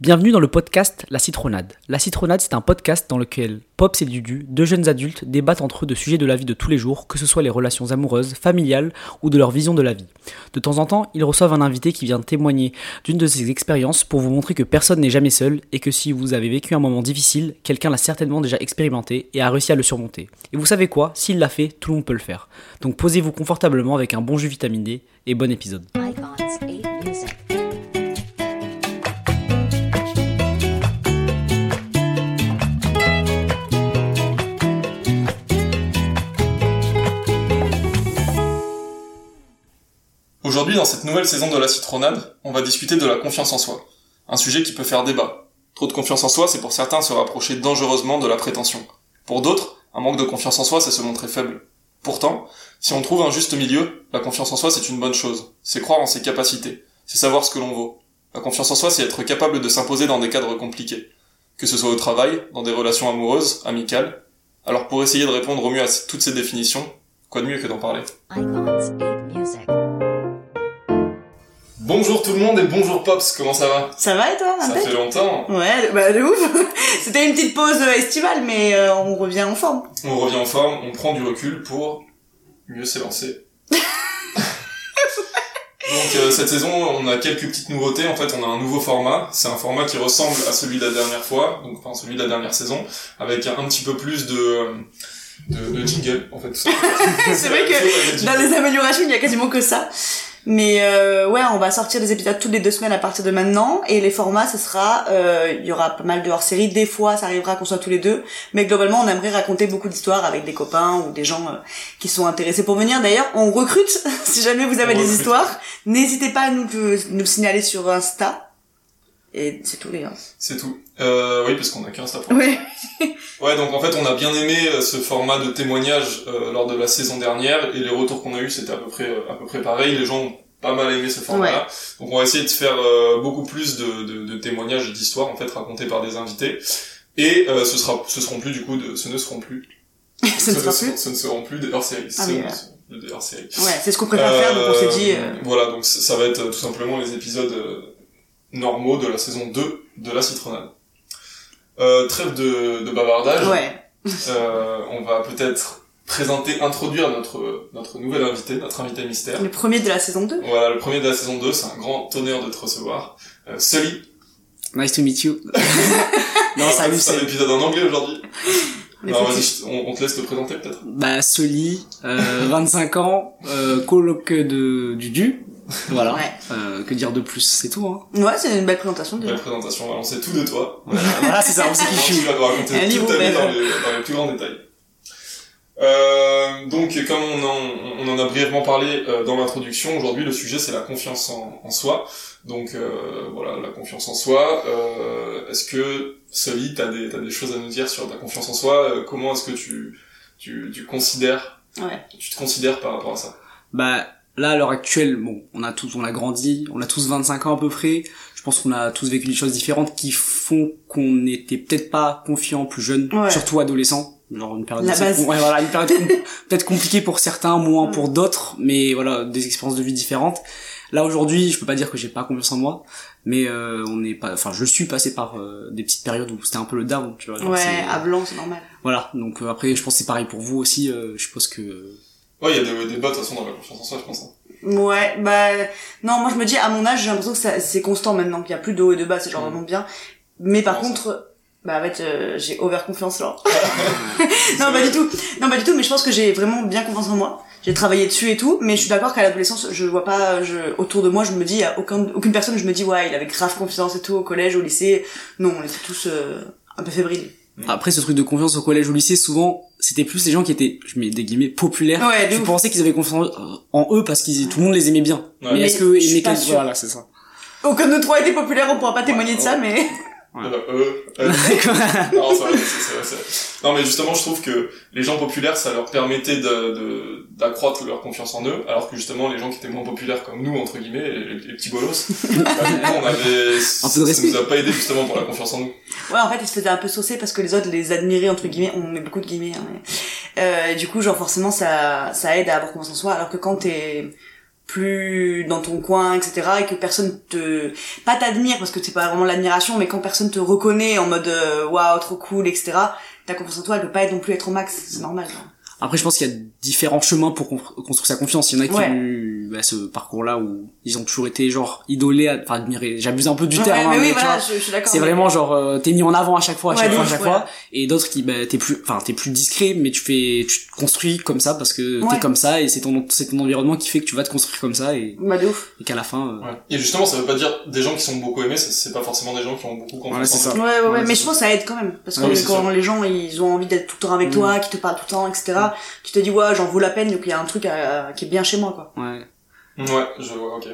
Bienvenue dans le podcast La Citronade. La Citronade, c'est un podcast dans lequel Pops et Dudu, deux jeunes adultes, débattent entre eux de sujets de la vie de tous les jours, que ce soit les relations amoureuses, familiales ou de leur vision de la vie. De temps en temps, ils reçoivent un invité qui vient témoigner d'une de ses expériences pour vous montrer que personne n'est jamais seul et que si vous avez vécu un moment difficile, quelqu'un l'a certainement déjà expérimenté et a réussi à le surmonter. Et vous savez quoi? S'il l'a fait, tout le monde peut le faire. Donc posez-vous confortablement avec un bon jus vitaminé et bon épisode. Icons Aujourd'hui, dans cette nouvelle saison de la citronade, on va discuter de la confiance en soi. Un sujet qui peut faire débat. Trop de confiance en soi, c'est pour certains se rapprocher dangereusement de la prétention. Pour d'autres, un manque de confiance en soi, c'est se montrer faible. Pourtant, si on trouve un juste milieu, la confiance en soi, c'est une bonne chose. C'est croire en ses capacités. C'est savoir ce que l'on vaut. La confiance en soi, c'est être capable de s'imposer dans des cadres compliqués. Que ce soit au travail, dans des relations amoureuses, amicales. Alors pour essayer de répondre au mieux à toutes ces définitions, quoi de mieux que d'en parler? Icons 8 Music. Bonjour tout le monde et bonjour Pops, comment ça va? Ça va et toi, Ça fait longtemps. Ouais, bah de ouf C'était une petite pause euh, estivale, mais euh, on revient en forme. On revient en forme, on prend du recul pour mieux s'élancer. Donc euh, cette saison, on a quelques petites nouveautés. En fait, on a un nouveau format. C'est un format qui ressemble à celui de la dernière fois, donc enfin celui de la dernière saison, avec un, un petit peu plus de de, de jingle en fait. C'est vrai que dans les améliorations, il y a quasiment que ça. Mais euh, ouais, on va sortir des épisodes toutes les deux semaines à partir de maintenant. Et les formats, ce sera... euh, Il y aura pas mal de hors-série. Des fois, ça arrivera qu'on soit tous les deux. Mais globalement, on aimerait raconter beaucoup d'histoires avec des copains ou des gens euh, qui sont intéressés pour venir. D'ailleurs, on recrute. si jamais vous avez On des recrute. histoires, n'hésitez pas à nous, le- nous le signaler sur Insta. Et c'est tout, les gars. C'est tout. Euh, oui, parce qu'on a 15 après. Ouais. Ouais, donc en fait, on a bien aimé euh, ce format de témoignage euh, lors de la saison dernière, et les retours qu'on a eu, c'était à peu près euh, à peu près pareil. Les gens ont pas mal aimé ce format-là. Donc on va essayer de faire euh, beaucoup plus de, de, de témoignages et d'histoires en fait racontées par des invités. Et euh, ce sera, ce seront plus du coup, de, ce ne seront plus. Ce ne sera plus. Ce ne seront plus des hors-séries. Ah Ce oui, ne ouais. des hors-séries. Ouais, c'est ce qu'on préfère faire, donc on s'est dit... euh, Voilà, donc ça va être tout simplement les épisodes normaux de la saison 2 de la citronade. Euh, trêve de, de bavardage. Ouais. Euh, on va peut-être présenter, introduire notre, notre nouvel invité, notre invité mystère. Le premier de la saison 2. Voilà, le premier de la saison 2, c'est un grand honneur de te recevoir. Euh, Sully, Nice to meet you. non, salut, c'est un épisode en anglais aujourd'hui. Que- je- on, on te laisse te présenter peut-être. Bah, Soli, euh, 25 ans, euh, coloc de Dudu. Voilà. Ouais. Euh, que dire de plus C'est tout, hein. Ouais, c'est une belle présentation déjà. Belle présentation, voilà, on sait tout de toi. voilà, c'est ça, on sait qui je tu suis. vas nous raconter toute ta vie dans les, dans les plus grands détails. Euh, donc, comme on en, on en a brièvement parlé euh, dans l'introduction, aujourd'hui le sujet c'est la confiance en, en soi. Donc euh, voilà, la confiance en soi. Euh, est-ce que Sully, t'as des, t'as des choses à nous dire sur ta confiance en soi? Euh, Comment est-ce que tu, tu, tu considères, Ouais. tu te considères par rapport à ça? Bah, là, à l'heure actuelle, bon, on a tous, on a grandi, on a tous 25 ans à peu près. Je pense qu'on a tous vécu des choses différentes qui font qu'on n'était peut-être pas confiant plus jeune, Ouais. surtout adolescent. Genre une période assez ouais, voilà, une période com- peut-être compliquée pour certains, moins pour d'autres, mais voilà, des expériences de vie différentes. Là aujourd'hui, je peux pas dire que j'ai pas confiance en moi, mais euh, on n'est pas, enfin, je suis passé par euh, des petites périodes où c'était un peu le down, tu vois. Ouais, à blanc, c'est normal. Voilà, donc euh, après, je pense que c'est pareil pour vous aussi. euh, je pense que Ouais, il y a des hauts et des bas de toute façon dans la confiance en soi, je pense. hein. Ouais, bah non, moi je me dis à mon âge, j'ai l'impression que c'est constant maintenant, qu'il y a plus de haut et de bas, c'est genre Mhm. vraiment bien. Mais par contre, bah en fait, euh, j'ai over confiance là. non, pas du tout. Non, pas du tout, mais je pense que j'ai vraiment bien confiance en moi. J'ai travaillé dessus et tout, mais je suis d'accord qu'à l'adolescence, je vois pas, je, autour de moi, je me dis, il y a aucun, aucune personne, je me dis, ouais, il avait grave confiance et tout, au collège, au lycée. Non, on était tous euh, un peu fébriles. Après, ce truc de confiance au collège ou au lycée, souvent, c'était plus les gens qui étaient, je mets des guillemets, populaires. Ouais, tu pensais qu'ils avaient confiance en eux parce qu'ils, tout le monde les aimait bien. Ouais. Mais Mais est-ce que voilà, c'est ça. Aucun de nous trois était populaire, on pourra pas témoigner de ça, mais... Ouais. Euh, euh, euh, non, vrai, mais justement, je trouve que les gens populaires, ça leur permettait de, de- d'accroître leur confiance en eux, alors que justement, les gens qui étaient moins populaires comme nous, entre guillemets, les, les petits bolos, bah, du coup, on avait, ça nous a pas aidé justement pour la confiance en nous. Ouais, en fait, ils se faisaient un peu saucer parce que les autres les admiraient, entre guillemets. On met beaucoup de guillemets. Hein, mais... euh, du coup, genre, forcément, ça, ça aide à avoir confiance en soi. Alors que quand t'es plus dans ton coin, etc. et que personne te pas t'admire parce que c'est pas vraiment l'admiration, mais quand personne te reconnaît en mode euh, waouh trop cool, etc. Ta confiance en toi, elle peut pas non plus être au max, c'est normal. genre. Après, je pense qu'il y a différents chemins pour con- construire sa confiance. Il y en a qui Ouais. ont eu bah, ce parcours-là où ils ont toujours été genre idolés, enfin admirés. J'abuse un peu du Ouais, terme, hein, mais oui, tu voilà, vois, je, je suis d'accord. c'est mais- vraiment genre euh, t'es mis en avant à chaque fois, à Ouais, chaque fois, à chaque fois. Et d'autres qui bah t'es plus, enfin t'es plus discret, mais tu fais, tu te construis comme ça parce que Ouais. t'es comme ça et c'est ton, c'est ton environnement qui fait que tu vas te construire comme ça et, Bah de ouf. et qu'à la fin. euh, Ouais. Et justement, ça veut pas dire des gens qui sont beaucoup aimés, c'est pas forcément des gens qui ont beaucoup confiance c'est ça. Ouais, ouais, ouais, Ouais, mais c'est je pense que ça aide quand même. Parce que quand les gens, ils ont envie d'être tout le temps avec toi, qui te parlent tout le temps, etc., tu te dis, ouais, j'en vaut la peine, donc il y a un truc à- qui est bien chez moi, quoi. Ouais. Ouais, je vois, ok.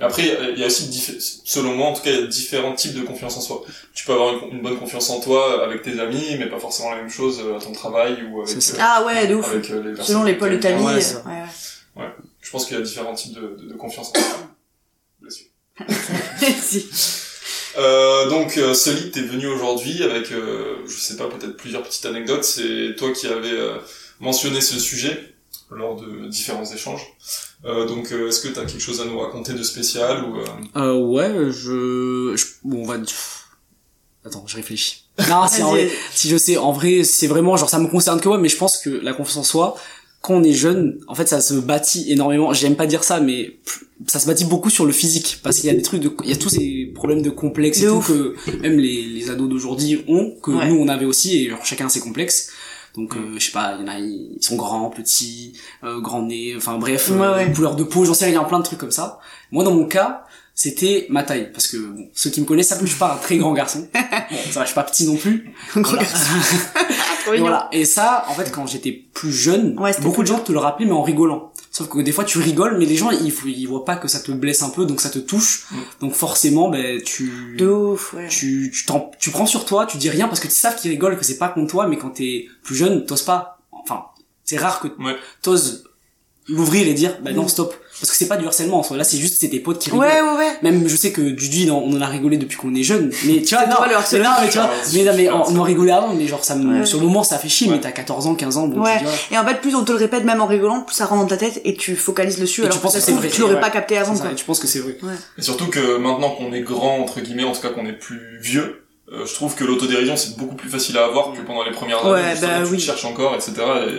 Après, il y a- il y a aussi, selon moi, en tout cas, il y a différents types de confiance en soi. Tu peux avoir une, une bonne confiance en toi avec tes amis, mais pas forcément la même chose à ton travail ou avec, euh, Ah ouais, de ouf. avec euh, les personnes. Selon les pôles de ta vie. Ouais, euh, ouais, ouais. Je pense qu'il y a différents types de, de, de confiance en soi. Bien sûr. Merci. Euh, donc, euh, Solide, t'es venu aujourd'hui avec, euh, je sais pas, peut-être plusieurs petites anecdotes. C'est toi qui avais euh, mentionné ce sujet lors de différents échanges. Euh, donc, euh, est-ce que t'as quelque chose à nous raconter de spécial ou euh, Euh, ouais, je, je, bon, on va, attends, je réfléchis. Non, c'est en vrai, si je sais, en vrai, c'est vraiment, genre, ça me concerne que moi, mais je pense que la confiance en soi, quand on est jeune, en fait, ça se bâtit énormément. J'aime pas dire ça, mais ça se bâtit beaucoup sur le physique, parce qu'il y a des trucs de, il y a tous ces problèmes de complexes et tout ouf. que même les, les ados d'aujourd'hui ont, que Ouais. nous on avait aussi, et genre, chacun a ses complexes. Donc, euh, je sais pas, il y en a, ils sont grands, petits, euh, grands nez, enfin bref, Ouais, euh, ouais. couleur de peau, j'en sais rien, il y a plein de trucs comme ça. Moi, dans mon cas, c'était ma taille, parce que bon, ceux qui me connaissent savent que je suis pas un très grand garçon. Bon, ça va, je suis pas petit non plus. Gros Voilà. garçon. Et mignon. voilà. Et ça, en fait, quand j'étais plus jeune, Ouais, beaucoup de gens te le rappelaient, mais en rigolant. Sauf que des fois, tu rigoles, mais les gens, ils, ils voient pas que ça te blesse un peu, donc ça te touche. Mm. Donc forcément, ben, tu, De ouf, ouais. tu, tu, t'en- tu prends sur toi, tu dis rien parce que tu savent qu'ils rigolent, que c'est pas contre toi, mais quand t'es plus jeune, t'oses pas. Enfin, c'est rare que Ouais. t'oses l'ouvrir et dire, bah non, Mm. stop. Parce que c'est pas du harcèlement en soi. Là, c'est juste, c'est tes potes qui rigolent. Ouais, ouais, ouais. Même, je sais que Dudu, on en a rigolé depuis qu'on est jeune. Mais tu vois, C'est non, le harcèlement. non, mais tu vois, mais, non, mais on, on en rigolait avant, mais genre, ça me, Ouais. sur le moment, ça fait chier, Ouais. mais t'as 14 ans, 15 ans, bon, Ouais. ouais. Et en fait, plus on te le répète, même en rigolant, plus ça rentre dans ta tête et tu focalises dessus. Et alors tu penses que trouve, vrai. Tu l'aurais Ouais. pas capté avant, quoi. tu penses que c'est vrai. Et surtout que maintenant qu'on est grand, entre guillemets, en tout cas qu'on est plus vieux, euh, je trouve que l'autodérision c'est beaucoup plus facile à avoir que pendant les premières Ouais, années. justement, bah tu oui. te cherches encore, etc.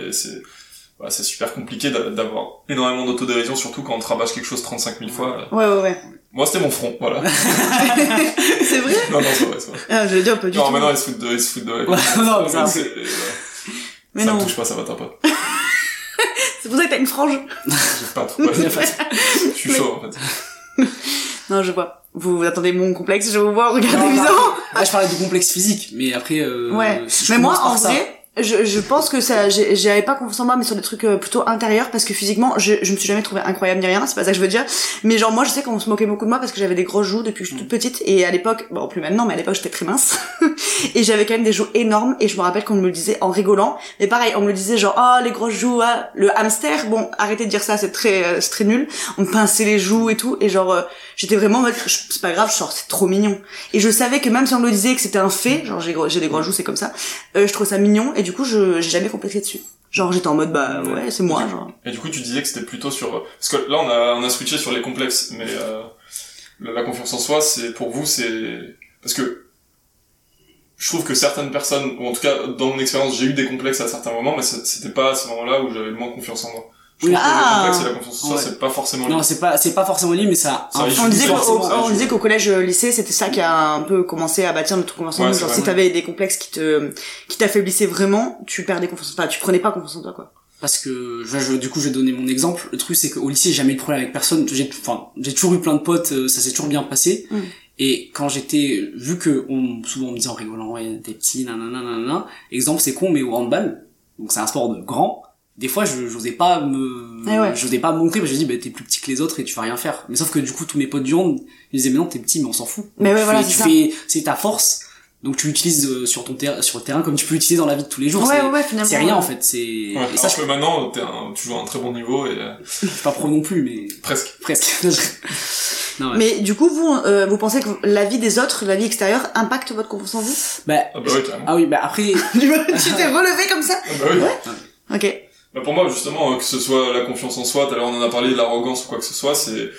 Et c'est voilà, c'est super compliqué d'a- d'avoir énormément d'autodérision, surtout quand on te rabâche quelque chose 35 000 fois. Ouais, ouais, ouais. Moi c'était mon front, voilà. c'est vrai? non, non, c'est vrai, c'est vrai. Ah, je vais dire, pas du Non, tout. maintenant ils se foutent de, ils se foutent de Ouais, non, mais ça, euh, Mais ça non. me touche pas, ça va t'as pas. C'est pour ça que t'as une frange. J'ai pas trop. ouais, je suis chaud en fait. Non, je vois. Vous, vous attendez mon complexe, je vous vois, regardez Non, non. Ah, je parlais du complexe physique, mais après, euh, Ouais. si Mais moi, en ça- vrai, je, je pense que ça, j'avais pas confiance en moi, mais sur des trucs euh, plutôt intérieurs, parce que physiquement, je, je me suis jamais trouvée incroyable ni rien, c'est pas ça que je veux dire. Mais genre, moi, je sais qu'on se moquait beaucoup de moi parce que j'avais des grosses joues depuis que je suis toute petite, et à l'époque, bon, plus maintenant, mais à l'époque, j'étais très mince. et j'avais quand même des joues énormes, et je me rappelle qu'on me le disait en rigolant. Mais pareil, on me le disait genre, oh, les grosses joues, ah, le hamster, bon, arrêtez de dire ça, c'est très, euh, c'est très nul. On me pinçait les joues et tout, et genre, euh, j'étais vraiment en mode, je- c'est pas grave, genre, c'est trop mignon. Et je savais que même si on me le disait que c'était un fait, genre, j'ai gros- des grosses joues, c'est comme ça, euh, je trouvais ça mignon, et du coup, je, j'ai jamais complexé dessus. Genre, j'étais en mode, bah, ouais, c'est moi, genre. Et du coup, tu disais que c'était plutôt sur... Parce que là, on a, on a switché sur les complexes, mais euh, la, confiance en soi, c'est pour vous, c'est... Parce que je trouve que certaines personnes, ou en tout cas, dans mon expérience, j'ai eu des complexes à certains moments, mais c'était pas à ce moment-là où j'avais le moins confiance en moi. Je trouve que Ah. complexes et la confiance en soi, Ouais. c'est pas forcément lié. Non, c'est pas, c'est pas forcément lié, mais ça. Ça On dis disait, disait qu'au collège, euh, lycée, c'était ça qui a un peu commencé à bâtir notre confiance en Ouais, nous. Genre, si t'avais des complexes qui te, qui t'affaiblissaient vraiment, tu perdais confiance en toi. Tu prenais pas confiance en toi, quoi. parce que je, je- du coup je vais donner mon exemple le truc c'est qu'au lycée j'ai jamais eu de problème avec personne j'ai enfin j'ai toujours eu plein de potes euh, ça s'est toujours bien passé Mm. et quand j'étais vu que on souvent on me disait en rigolant ouais t'es petit nanana nanana exemple c'est con mais au handball donc c'est un sport de grand des fois je j'osais pas me Eh ouais. j'osais pas me montrer parce que je dis bah t'es plus petit que les autres et tu vas rien faire mais sauf que du coup tous mes potes du hand ils disaient mais non t'es petit mais on s'en fout Mais ouais, tu voilà, fais, c'est ta force donc tu l'utilises euh, sur ton ter- sur le terrain comme tu peux l'utiliser dans la vie de tous les jours Ouais, c'est ouais, ouais, finalement. c'est rien ouais. en fait c'est Ouais, et ça je que maintenant, t'es un, tu joues à un très bon niveau et je suis pas pro non plus, mais presque. presque. non, ouais. Mais du coup, vous, euh, vous pensez que la vie des autres, la vie extérieure, impacte votre confiance en vous? Bah, Ah bah ouais, carrément. ah oui, bah après, Tu t'es relevé comme ça? Ah bah oui. Ok. Bah, pour moi, justement, euh, que ce soit la confiance en soi, tout à l'heure on en a parlé de l'arrogance ou quoi que ce soit, c'est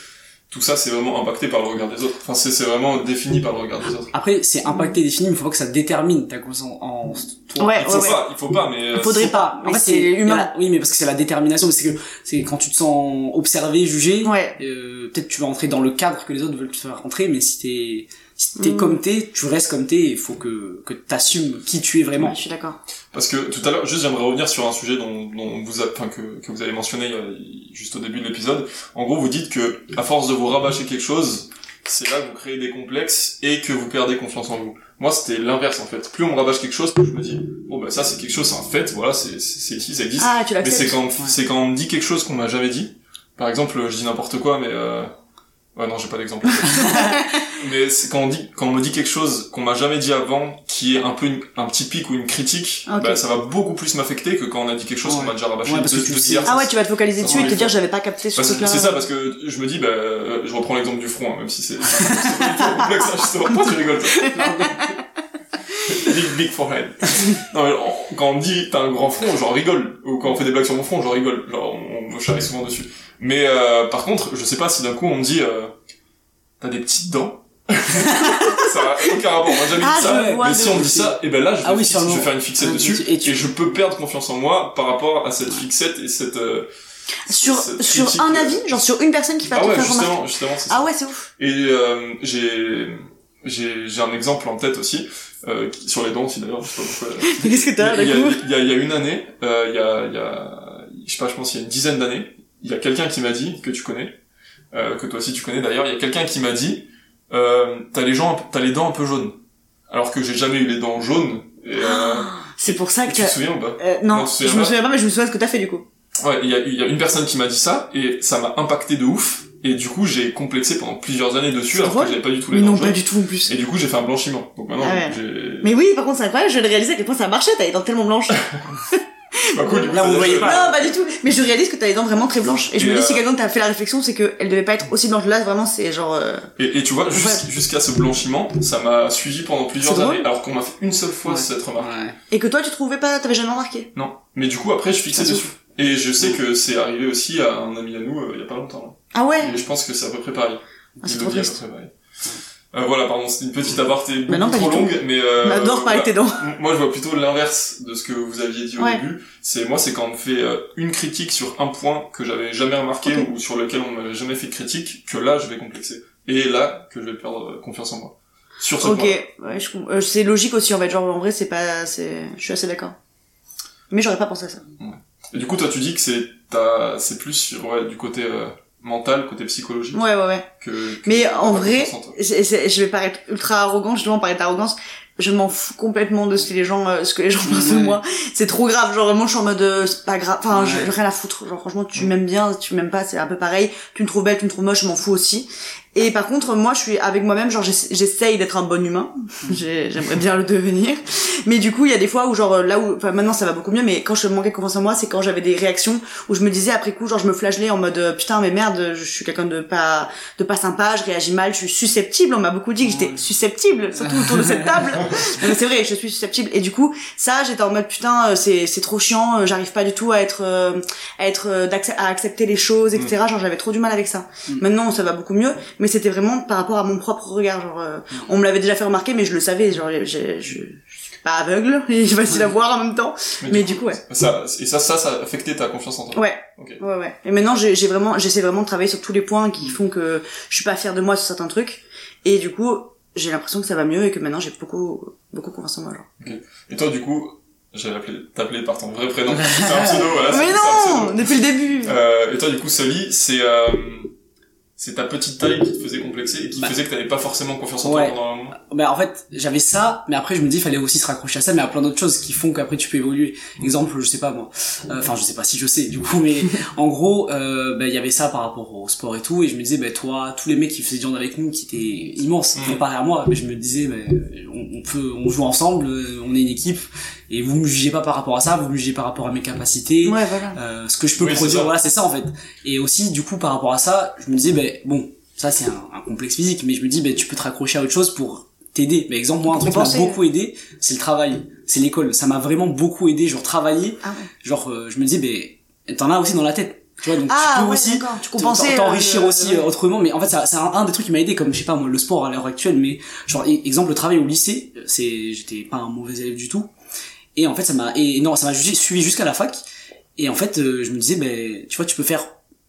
tout ça, c'est vraiment impacté par le regard des autres. Enfin, c'est vraiment défini par le regard des autres. Après, c'est impacté, défini, mais il faut pas que ça détermine ta confiance en, en toi. Ouais, Il faut ouais, pas, il faut pas, mais euh, Il faudrait C'est pas, En mais fait, c'est humain. la- Oui, mais parce que c'est la détermination, c'est que c'est quand tu te sens observé, jugé, Ouais. euh, peut-être tu vas entrer dans le cadre que les autres veulent te faire rentrer, mais si t'es si t'es Mm. comme t'es, tu restes comme t'es, il faut que que t'assumes qui tu es vraiment. Ouais, je suis d'accord. Parce que tout à l'heure, juste j'aimerais revenir sur un sujet dont, dont vous, a- enfin que, que vous avez mentionné euh, juste au début de l'épisode. En gros, vous dites que à force de vous rabâcher quelque chose, c'est là que vous créez des complexes et que vous perdez confiance en vous. Moi, c'était l'inverse en fait. Plus on me rabâche quelque chose, plus je me dis bon bah ça c'est quelque chose, c'est un fait, voilà, c'est ici, ça existe. Ah, tu mais c'est quand c'est quand on me dit quelque chose qu'on m'a jamais dit. Par exemple, je dis n'importe quoi, mais euh... ouais non, j'ai pas d'exemple. mais c'est quand on dit quand on me dit quelque chose qu'on m'a jamais dit avant, qui est un peu une- un petit pic ou une critique, Ok. bah, ça va beaucoup plus m'affecter que quand on a dit quelque chose qu'on m'a déjà rabâché. Ouais, parce de- que tu de dire, Ah ouais, tu vas te focaliser dessus et te dire j'avais pas capté ce truc-là. c'est ça parce que je me dis bah euh, je reprends l'exemple du front hein, même si c'est complexe hein, justement. Pourquoi tu rigoles big big forehead. Non mais on- quand on me dit t'as un grand front j'en rigole. Ou quand on fait des blagues sur mon front j'en rigole. Genre on, on me charrie souvent dessus. Mais euh, par contre je sais pas si d'un coup on me dit euh, t'as des petites dents ça a aucun rapport on m'a jamais Ah, dit ça vois mais si on me dit ça et ben là je vais, Ah oui, je vais faire une fixette Ah, dessus et tu- et je peux perdre confiance en moi par rapport à cette fixette et cette euh, Sur, cette sur un euh, avis, genre sur une personne qui va ah ouais, faire remarquer. justement, justement, c'est ça. Ah ouais, c'est ouf. Et euh, j'ai j'ai j'ai un exemple en tête aussi euh, qui- sur les dents aussi d'ailleurs, je sais pas pourquoi. Qu'est-ce que t'as, il, y a, il, y a, il y a une année, euh, il y a il y a je sais pas, je pense il y a une dizaine d'années, il y a quelqu'un qui m'a dit que tu connais, euh, que toi aussi tu connais d'ailleurs, il y a quelqu'un qui m'a dit euh, t'as les gens, t'as les dents un peu jaunes, alors que j'ai jamais eu les dents jaunes. Et, euh, C'est pour ça que tu te souviens ou pas Euh, non, je me pas souviens pas, mais je me souviens de ce que t'as fait du coup. Ouais, il y a, il y a une personne qui m'a dit ça et ça m'a impacté de ouf. Et du coup, j'ai complexé pendant plusieurs années dessus alors que j'avais pas du tout les Mais dents non, pas jaunes. du tout en plus. Et du coup, j'ai fait un blanchiment. Donc maintenant, Ah ouais. j'ai... Mais oui, par contre, c'est incroyable, je viens de réaliser à quel point ça marchait, t'as les dents tellement blanches. Pas cool, du coup, Là, vous voyez pas. non, pas du tout. Mais je réalise que t'as les dents vraiment très blanches. Et je Et me dis, euh, si quelqu'un t'a fait la réflexion, c'est qu'elle devait pas être aussi blanche. Là, vraiment, c'est genre... euh, Et, et tu vois, jus- jusqu'à ce blanchiment, ça m'a suivi pendant plusieurs C'est drôle. années, alors qu'on m'a fait une seule fois Ouais. cette remarque. Ouais. Et que toi, tu trouvais pas, t'avais jamais remarqué. Non. Mais du coup, après, je fixais Ça dessus. Et je sais que c'est arrivé aussi à un ami à nous, euh, il y a pas longtemps. Ah ouais Et je pense que c'est à peu près pareil. Ah, c'est Il trop dit à triste. peu près pareil. Euh, voilà, pardon, c'était une petite aparté beaucoup Bah non, pas trop longue, mais euh, tes dents. M- Moi, je vois plutôt l'inverse de ce que vous aviez dit au Ouais. début. C'est moi, c'est quand on me fait euh, une critique sur un point que j'avais jamais remarqué Ok. ou sur lequel on m'avait jamais fait de critique, que là, je vais complexer. Et là, que je vais perdre euh, confiance en moi. Sur ce Ok, point. ouais, je euh, c'est logique aussi en fait. Genre en vrai, c'est pas, c'est, je suis assez d'accord. Mais j'aurais pas pensé à ça. Et du coup, toi, tu dis que c'est ta, c'est plus sur ouais, du côté euh, mental, côté psychologique Ouais, ouais, ouais. que. que Mais en vrai, en je vais paraître ultra arrogant, justement, parler d'arrogance. Je m'en fous complètement de ce que les gens, euh, ce que les gens pensent de moi. C'est trop grave. Genre vraiment, je suis en mode, euh, c'est pas grave. Enfin, Ouais. j'ai rien à foutre. Genre franchement, tu m'aimes bien, tu m'aimes pas, c'est un peu pareil. Tu me trouves belle, tu me trouves moche, je m'en fous aussi. Et par contre, moi, je suis avec moi-même. Genre, j'essa- j'essaye d'être un bon humain. J'ai- J'aimerais bien le devenir. Mais du coup, il y a des fois où genre là où, enfin maintenant ça va beaucoup mieux. Mais quand je manquais de confiance en moi, c'est quand j'avais des réactions où je me disais après coup, genre je me flagellais en mode euh, putain mais merde, je suis quelqu'un de pas de pas sympa, je réagis mal, je suis susceptible. On m'a beaucoup dit que j'étais susceptible, surtout autour de cette table. Mais c'est vrai, je suis susceptible. Et du coup, ça, j'étais en mode putain, euh, c'est c'est trop chiant. euh, J'arrive pas du tout à être à être à accepter les choses, etc. Genre j'avais trop du mal avec ça. Mm. Maintenant, ça va beaucoup mieux. Mais c'était vraiment par rapport à mon propre regard. Genre, euh, on me l'avait déjà fait remarquer, mais je le savais. Genre, je, je suis pas aveugle et facile à voir en même temps. Mais du coup, ouais. Ça, et ça, ça, ça a affecté ta confiance en toi. Ouais. Ouais, ouais. Et maintenant, j'ai vraiment, j'essaie vraiment de travailler sur tous les points qui font que je suis pas fière de moi sur certains trucs. Et du coup, j'ai l'impression que ça va mieux et que maintenant j'ai beaucoup, beaucoup confiance en moi, genre. Et toi, du coup, j'allais appeler- t'appeler par ton vrai prénom. C'est un pseudo, voilà. Mais non! pseudo. Depuis le début! Euh, et toi, du coup, Sally, c'est euh, c'est ta petite taille qui te faisait complexer et qui Bah. faisait que t'avais pas forcément confiance en Ouais. toi pendant un moment. Ben en fait, j'avais ça, mais après je me dis il fallait aussi se raccrocher à ça, mais à plein d'autres choses qui font qu'après tu peux évoluer. Exemple, je sais pas moi. Euh, Enfin, je sais pas si je sais du coup, mais en gros, euh, ben il y avait ça par rapport au sport et tout, et je me disais ben toi, tous les mecs qui faisaient du hand avec nous, qui étaient immenses, Mhm. comparé à moi, ben je me disais ben on, on peut, on joue ensemble, euh, on est une équipe, et vous me jugez pas par rapport à ça, vous me jugez par rapport à mes capacités. Ouais, voilà. euh, ce que je peux Oui, produire voilà c'est ça en fait et aussi du coup par rapport à ça je me disais ben bon ça c'est un, un complexe physique mais je me dis ben tu peux te raccrocher à autre chose pour t'aider mais exemple moi un truc qui m'a beaucoup aidé c'est le travail c'est l'école ça m'a vraiment beaucoup aidé genre travailler Ah ouais. genre euh, je me dis ben t'en as aussi dans la tête. Tu vois, donc tu Ah peux ouais, aussi. Tu t'enrichir euh, aussi euh, autrement mais en fait c'est un, un des trucs qui m'a aidé comme je sais pas moi le sport à l'heure actuelle mais genre e- exemple le travail au lycée c'est j'étais pas un mauvais élève du tout et en fait ça m'a et non ça m'a suivi jusqu'à la fac et en fait euh, je me disais ben tu vois tu peux faire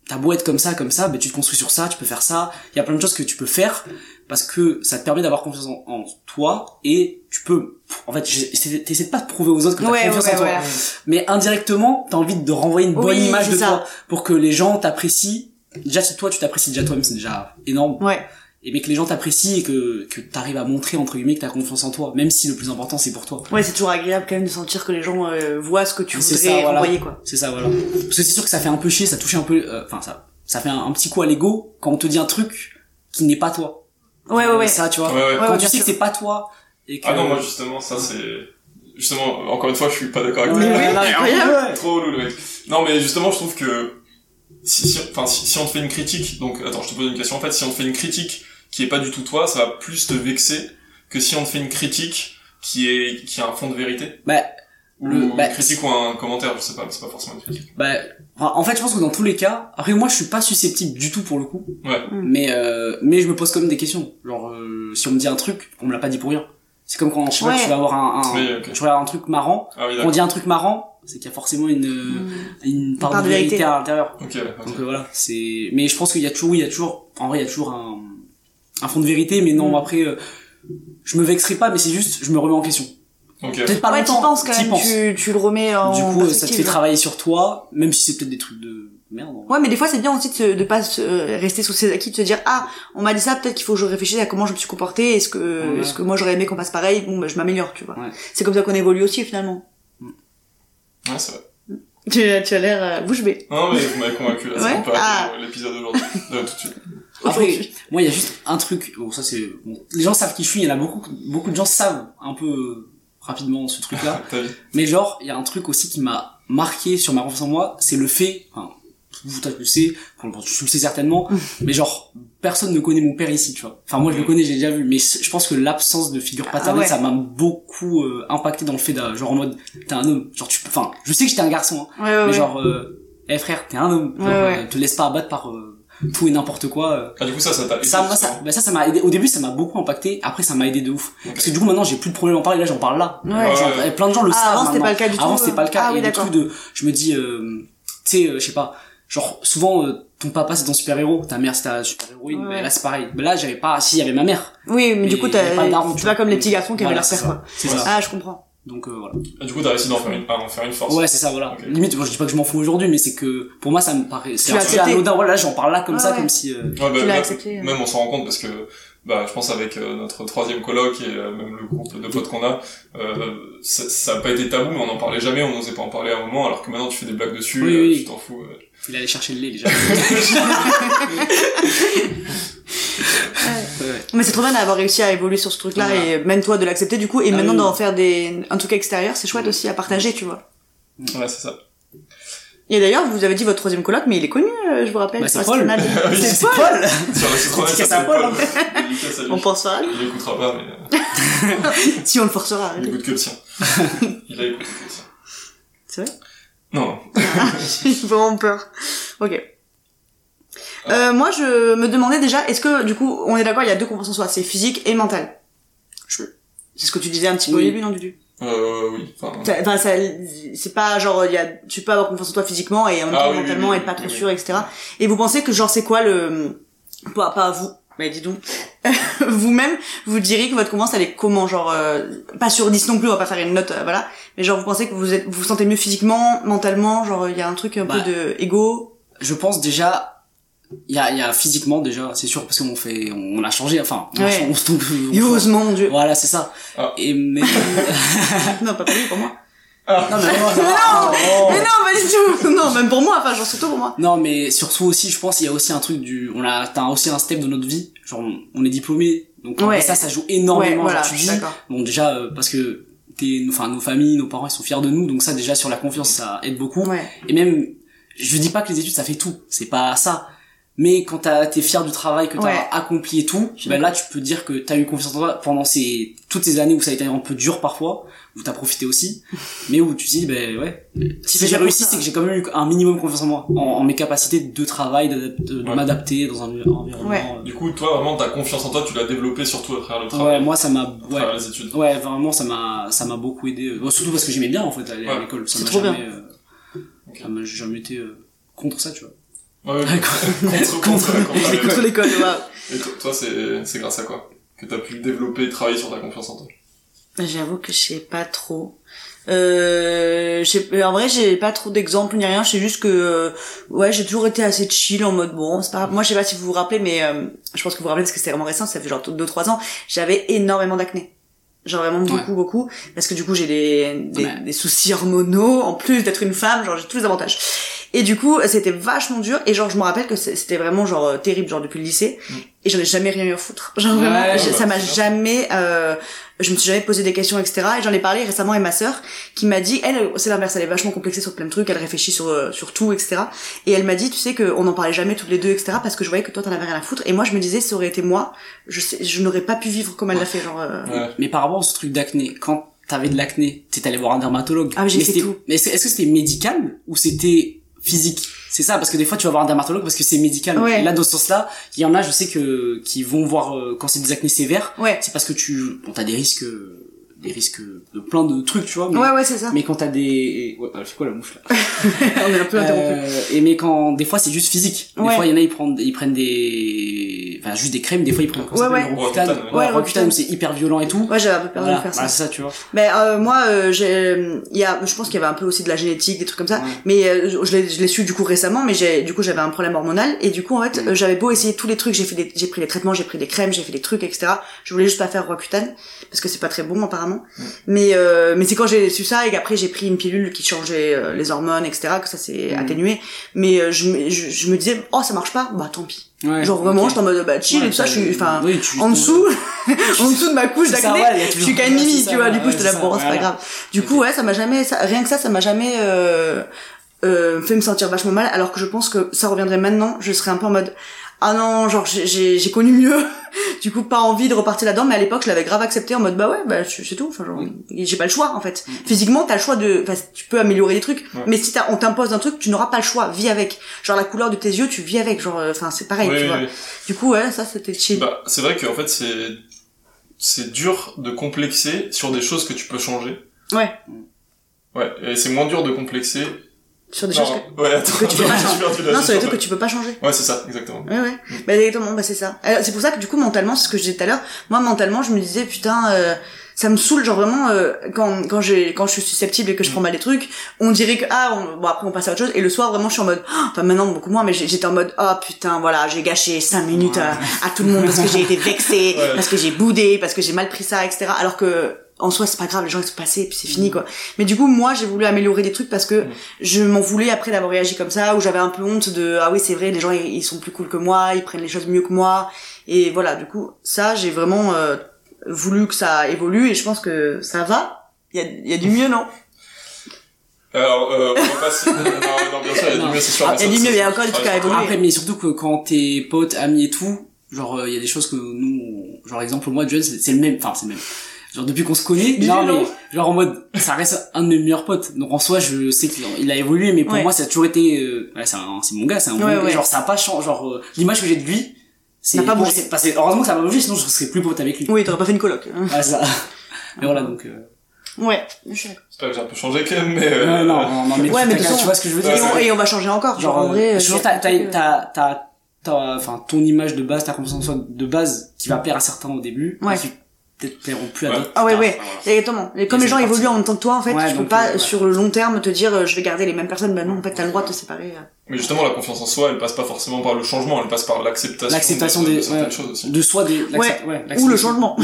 ta beau être comme ça comme ça ben tu te construis sur ça tu peux faire ça il y a plein de choses que tu peux faire parce que ça te permet d'avoir confiance en, en toi et tu peux en fait t'essaies de pas de prouver aux autres que t'as Ouais, confiance ouais, en toi voilà. mais indirectement t'as envie de renvoyer une bonne Oui, image de ça. toi pour que les gens t'apprécient déjà si toi tu t'apprécies déjà toi-même c'est déjà énorme Ouais. Et mais que les gens t'apprécient et que que t'arrives à montrer entre guillemets que t'as confiance en toi même si le plus important c'est pour toi Ouais, c'est toujours agréable quand même de sentir que les gens euh, voient ce que tu voudrais ça, voilà. envoyer, quoi. c'est ça voilà parce que c'est sûr que ça fait un peu chier ça touche un peu euh, enfin ça ça fait un, un petit coup à l'ego quand on te dit un truc qui n'est pas toi Ouais, ouais, ouais. ça tu vois Ouais, ouais. quand ouais, tu sais que c'est pas toi et que Ah non, moi justement, ça c'est... Justement, encore une fois, je suis pas d'accord avec toi. ouais, ouais, incroyable. ouais. Trop mec. Non mais justement je trouve que si, si, enfin, si, si on te fait une critique, donc attends je te pose une question en fait, si on te fait une critique qui est pas du tout toi, ça va plus te vexer que si on te fait une critique qui est qui a un fond de vérité. bah Ou Le- une bah, critique ou un commentaire, je sais pas, mais c'est pas forcément une critique. Bah, en fait, je pense que dans tous les cas, après moi, je suis pas susceptible du tout pour le coup, Ouais. mais euh, mais je me pose quand même des questions. Genre, euh, si on me dit un truc, on me l'a pas dit pour rien. C'est comme quand pas, Ouais. tu vas avoir un, un Oui, ok. tu vas avoir un truc marrant. Ah oui Quand on dit un truc marrant, c'est qu'il y a forcément une Mm. une part, part de de vérité, vérité. à l'intérieur. Ok, ouais, ok. Donc euh, voilà, c'est. Mais je pense qu'il y a toujours, il y a toujours, en vrai, il y a toujours un un fond de vérité, mais non, Mm. après, euh, je me vexerai pas, mais c'est juste, je me remets en question. Ok. Peut-être pas Ouais, tu longtemps. penses quand même, penses. tu, tu le remets en Du coup, euh, ça te fait genre. travailler sur toi, même si c'est peut-être des trucs de merde. hein. Ouais, mais des fois, c'est bien aussi de, se- de pas se- euh, rester sous ses acquis, de se dire, ah, on m'a dit ça, peut-être qu'il faut que je réfléchisse à comment je me suis comporté, est-ce que, Ouais. est-ce que moi j'aurais aimé qu'on fasse pareil, bon, bah, je m'améliore, tu vois. Ouais. C'est comme ça qu'on évolue aussi, finalement. Ouais, c'est vrai. Tu, tu as l'air euh, bouche bée. Non mais vous m'avez convaincu là, Ouais. c'est Ah. l'épisode aujourd'hui. Euh, tout de suite. Après, Aujourd'hui. moi, il y a juste un truc. Bon, ça c'est. Bon, les gens savent qui je suis. Il y en a beaucoup. Beaucoup de gens savent un peu euh, rapidement ce truc-là. Mais genre, il y a un truc aussi qui m'a marqué sur ma confiance en moi. C'est le fait. Enfin, vous, tu le sais. Tu le sais certainement. mais genre, personne ne connaît mon père ici, tu vois. Enfin, moi, je le connais, j'ai déjà vu. Mais je pense que l'absence de figure paternelle, Ah ouais. ça m'a beaucoup euh, impacté dans le fait de, genre en mode, t'es un homme. Genre, tu. Enfin, je sais que j'étais un garçon. Hein, Ouais, ouais, mais genre, euh, eh frère, t'es un homme. Genre, euh, te laisse pas abattre par euh, tout et n'importe quoi. euh. Ah du coup ça ça t'a aidé, Ça, moi, ça, bah ça, ça m'a aidé. Au début, ça m'a beaucoup impacté. Après, ça m'a aidé de ouf. Parce que du coup, maintenant, j'ai plus de problème à en parler. Là, j'en parle là. Ouais. Genre, plein de gens le Ah, savent. avant, c'était pas le cas du tout, Avant, c'était euh. pas le cas. Ah et oui, des d'accord. trucs de, je me dis, euh, tu sais, euh, je sais pas. Genre, souvent, euh, ton papa, c'est ton super-héros. Ta mère, c'est ta super-héroïne. Ouais. Bah, là, c'est pareil. Bah, là, j'avais pas, si, il y avait ma mère. Oui, mais du Et coup, pas t'as, daron, tu vois. comme les petits garçons qui avaient leur père, quoi. C'est Ouais. ça. Ah, je comprends. Donc, euh, voilà. Ah, du coup t'as réussi d'en faire une, à en faire une force. Ouais, c'est ça, voilà. Limite, moi, je dis pas que je m'en fous aujourd'hui, mais c'est que, pour moi, ça me paraît, c'est accepté. anodin. Voilà, là, j'en parle là comme ça, ouais. comme si, euh, Ouais, bah, Tu l'as même- accepté, hein. Même on s'en rend compte parce que bah je pense avec euh, notre troisième colloque et euh, même le groupe de potes qu'on a, euh, ça, ça a pas été tabou mais on en parlait jamais, on n'osait pas en parler à un moment alors que maintenant tu fais des blagues dessus, Oui, euh, oui. tu t'en fous. euh. il allait chercher le lait, déjà. Ouais, ouais. Mais c'est trop bien d'avoir réussi à évoluer sur ce truc-là Voilà. et même toi de l'accepter du coup et Ah maintenant oui. d'en faire des un truc extérieur, c'est chouette aussi à partager, tu vois. Ouais c'est ça. Et d'ailleurs, vous avez dit votre troisième coloc, mais il est connu, euh, je vous rappelle. Bah, c'est Paul. Oui, c'est C'est Paul. Paul! À Paul. On pensera, Il écoutera pas mais euh, si on le forcera. il écoute que le sien. Il a écouté que le sien. C'est vrai Non. J'ai vraiment peur. Ok. Euh, moi, je me demandais déjà, est-ce que, du coup, on est d'accord, il y a deux confiance en soi, c'est physique et mental? Je... C'est ce que tu disais un petit peu Oui. au début, non, Dudu? Euh oui. Enfin, Ça- c'est pas genre, il y a, tu peux avoir confiance en toi physiquement et en même Ah temps oui, oui, mentalement oui, être pas trop oui. sûr, etc. Et vous pensez que genre c'est quoi le, pas, pas vous, mais dis donc, vous-même, vous diriez que votre confiance elle est comment, genre, euh, pas sur 10 non plus, on va pas faire une note, euh, voilà, mais genre vous pensez que vous êtes, vous vous sentez mieux physiquement, mentalement, genre il y a un truc un Bah. peu de ego? je pense déjà il y a, il y a physiquement déjà c'est sûr parce qu'on fait on a changé enfin on, a Ouais. changé, on se tombe Heureusement, mon dieu. voilà c'est ça Ah. et mais non, pas pour lui, pour moi. Ah. non mais non, Non, mais non, pas du tout. Non, même pour moi, enfin, genre surtout pour moi. non mais surtout aussi je pense il y a aussi un truc du on a t'as aussi un step de notre vie genre on, est diplômé donc Ouais. ça ça joue énormément ouais, voilà, genre, tu dis bon déjà euh, parce que t'es enfin nos familles nos parents ils sont fiers de nous donc ça déjà sur la confiance ça aide beaucoup Ouais. et même je dis pas que les études ça fait tout c'est pas ça Mais quand t'as- t'es fier du travail que t'as Ouais. accompli et tout, ben là tu peux dire que t'as eu confiance en toi pendant ces toutes ces années où ça a été un peu dur parfois, où t'as profité aussi, mais où tu te dis ben ouais, si j'ai réussi c'est que j'ai quand même eu un minimum confiance en moi, en, en mes capacités de travail, de, de Ouais. m'adapter dans un environnement. Ouais. euh, Du coup, toi, vraiment, ta confiance en toi, tu l'as développée surtout à travers le travail, Ouais, moi ça m'a ouais, travers les études. ouais vraiment ça m'a ça m'a beaucoup aidé, euh, bon, surtout parce que j'aimais bien en fait aller à Ouais. l'école, ça C'est m'a trop jamais bien. euh, ça m'a jamais été euh, contre ça tu vois. Ouais, ouais, contre, contre, contre, Contre l'école. Et toi, toi, c'est, c'est grâce à quoi que t'as pu développer et travailler sur ta confiance en toi? J'avoue que je sais pas trop. Euh, en vrai, j'ai pas trop d'exemples ni rien. Je sais juste que, euh, ouais, j'ai toujours été assez chill en mode bon, c'est pas grave. Moi, je sais pas si vous vous rappelez, mais euh, je pense que vous vous rappelez parce que c'était vraiment récent. Ça fait genre 2-3 ans. J'avais énormément d'acné. Genre vraiment beaucoup, beaucoup. Parce que du coup, j'ai des, des, Ouais. des soucis hormonaux, en plus d'être une femme, genre j'ai tous les avantages. Et du coup, c'était vachement dur. Et genre, je me rappelle que c'était vraiment genre euh, terrible, genre depuis le lycée. Mm. Et j'en ai jamais rien eu à foutre. Genre vraiment, Ouais, bah, ça m'a jamais, euh, je me suis jamais posé des questions, etc. Et j'en ai parlé récemment avec ma sœur, qui m'a dit, elle, c'est l'inverse, elle est vachement complexée sur plein de trucs, elle réfléchit sur, euh, sur tout, etc. Et elle m'a dit, tu sais qu'on n'en parlait jamais toutes les deux, etc. Parce que je voyais que toi t'en avais rien à foutre. Et moi, je me disais, ça aurait été moi, je sais, je n'aurais pas pu vivre comme elle l'a fait, genre. euh, Ouais. Mais par rapport à ce truc d'acné, quand t'avais de l'acné, t'es allé voir un dermatologue. Ah, mais j'ai Mais fait tout. Mais est-ce est-ce que c'était médical ou c'était physique? C'est ça, parce que des fois tu vas voir un dermatologue parce que c'est médical. Ouais. Et là, dans ce sens-là, il y en a, je sais que qui vont voir euh, quand c'est des acnés sévères, Ouais. c'est parce que tu, bon, t'as des risques, euh, des risques de plein de trucs, tu vois. Mais, Ouais, ouais, c'est ça. mais quand t'as des, ouais, elle fait quoi la mouche là On est un peu interrompu. Euh, et mais quand des fois c'est juste physique. Des Ouais. fois il y en a ils prennent ils prennent des enfin juste des crèmes, des fois ils prennent comment ça Ouais, ouais. Roaccutane. Ouais. Roaccutane, c'est hyper violent et tout. Ouais, j'avais un peu peur Voilà, de faire ça. voilà, c'est ça, tu vois. Ben euh, moi euh, j'ai il y a je pense qu'il y avait un peu aussi de la génétique des trucs comme ça Ouais. mais euh, je l'ai je l'ai su du coup récemment mais j'ai du coup j'avais un problème hormonal et du coup en fait Mm. euh, j'avais beau essayer tous les trucs j'ai fait des j'ai pris des traitements j'ai pris des crèmes j'ai fait des trucs etc je voulais juste pas faire Roaccutane parce que c'est pas très bon apparemment Mm. mais euh, mais c'est quand j'ai su ça et qu'après j'ai pris une pilule qui changeait euh, les hormones etc que ça s'est Mm. atténué mais euh, je, me- je je me disais oh ça marche pas bah tant pis Ouais, genre vraiment ok. j'étais en mode bah chill Ouais, et tout ça je suis enfin oui, en dessous en dessous de ma couche d'acné ouais, je suis qu'à une ouais, mimi tu vois du coup j'étais là bon c'est pas grave du coup ouais ça m'a jamais ça- rien que ça ça m'a jamais euh, euh, fait me sentir vachement mal alors que je pense que ça reviendrait maintenant je serais un peu en mode ah non genre j'ai- connu mieux. Du coup pas envie de repartir là-dedans mais à l'époque je l'avais grave accepté en mode bah ouais bah c'est tout. Enfin genre j'ai pas le choix en fait. Physiquement t'as le choix de enfin tu peux améliorer des trucs mais si on t'impose un truc tu n'auras pas le choix. Vis avec. Genre la couleur de tes yeux tu vis avec. Genre euh, enfin c'est pareil tu vois. du coup ouais ça c'était chill. Bah, c'est vrai qu'en fait, c'est, c'est dur de complexer sur des choses que tu peux changer. ouais. Ouais, et c'est moins dur de complexer. Sur des Non, choses que... ouais, attends, que tu peux pas la non sur les gestion, trucs que tu peux pas changer Ouais, c'est ça, exactement. Ouais, ouais. Bah, exactement, bah, c'est ça. Euh, c'est pour ça que, du coup, mentalement, c'est ce que je disais tout à l'heure. Moi, mentalement, je me disais, putain, euh, ça me saoule, genre vraiment, euh, quand, quand j'ai, quand je suis susceptible et que je prends mal des trucs, on dirait que, ah, on- bon, après, on passe à autre chose. Et le soir, vraiment, je suis en mode, ah, enfin, maintenant, beaucoup moins, mais j'étais en mode, ah, putain, voilà, j'ai gâché cinq minutes à, à tout le monde parce que j'ai été vexée, Ouais. parce que j'ai boudé, parce que j'ai mal pris ça, etc. Alors que, en soi, c'est pas grave, les gens, ils sont passés, et puis c'est fini, quoi. Mais du coup, moi, j'ai voulu améliorer des trucs parce que je m'en voulais après d'avoir réagi comme ça, où j'avais un peu honte de, ah oui, c'est vrai, les gens, ils, ils sont plus cool que moi, ils prennent les choses mieux que moi. Et voilà, du coup, ça, j'ai vraiment euh, voulu que ça évolue, et je pense que ça va. Il y a, y a du mieux, non? Alors, euh, on va passer, non, non, bien sûr, il y a du mieux, c'est sûr. Ah, il y a du mieux, il y a encore des trucs à évoluer. Après, mais surtout que quand t'es potes, amis et tout, genre, euh, il y a des choses que nous, genre, exemple, moi, John, c'est le même, enfin, c'est le même. Genre, depuis qu'on se connaît, non, mais, genre, en mode, ça reste un de mes meilleurs potes. Donc, en soi, je sais qu'il il a évolué, mais pour Ouais. moi, ça a toujours été, euh, ouais, c'est un- c'est mon gars, c'est un bon Ouais, gars. ouais. Genre, ça a pas changé, genre, euh, l'image que j'ai de lui, c'est, N'a pas bon, bougé. c'est- parce que heureusement que ça a pas bougé, sinon je serais plus pote avec lui. Oui, t'aurais pas fait une coloc. hein. Ouais, ça. Mais voilà, donc, euh, Ouais, je d'accord. J'espère que j'ai un peu changé quand même, mais, euh, ouais, non, non, non, mais, Ouais, mais de t'as- toute façon- tu vois ce que je veux dire. Et, on, c'est- et on va changer encore. Genre, en vrai, euh, euh, genre, t'as, trucs, euh, t'as, enfin, ton image de base, ta confiance en soi de base, qui va plaire à certains au début, Ouais. qui peut-être plairont plus à d'autres. Ah ouais, ouais. voilà. Exactement. Et comme Et les gens évoluent en même temps que toi, en fait, Ouais, tu peux pas, euh, ouais. sur le long terme, te dire, euh, je vais garder les mêmes personnes. Ben non, en fait, t'as le droit de te séparer. Mais justement, la confiance en soi, elle passe pas forcément par le changement, elle passe par l'acceptation, L'acceptation de, de des, certaines ouais, choses aussi. de soi, des, Ouais. ouais, Ou le changement.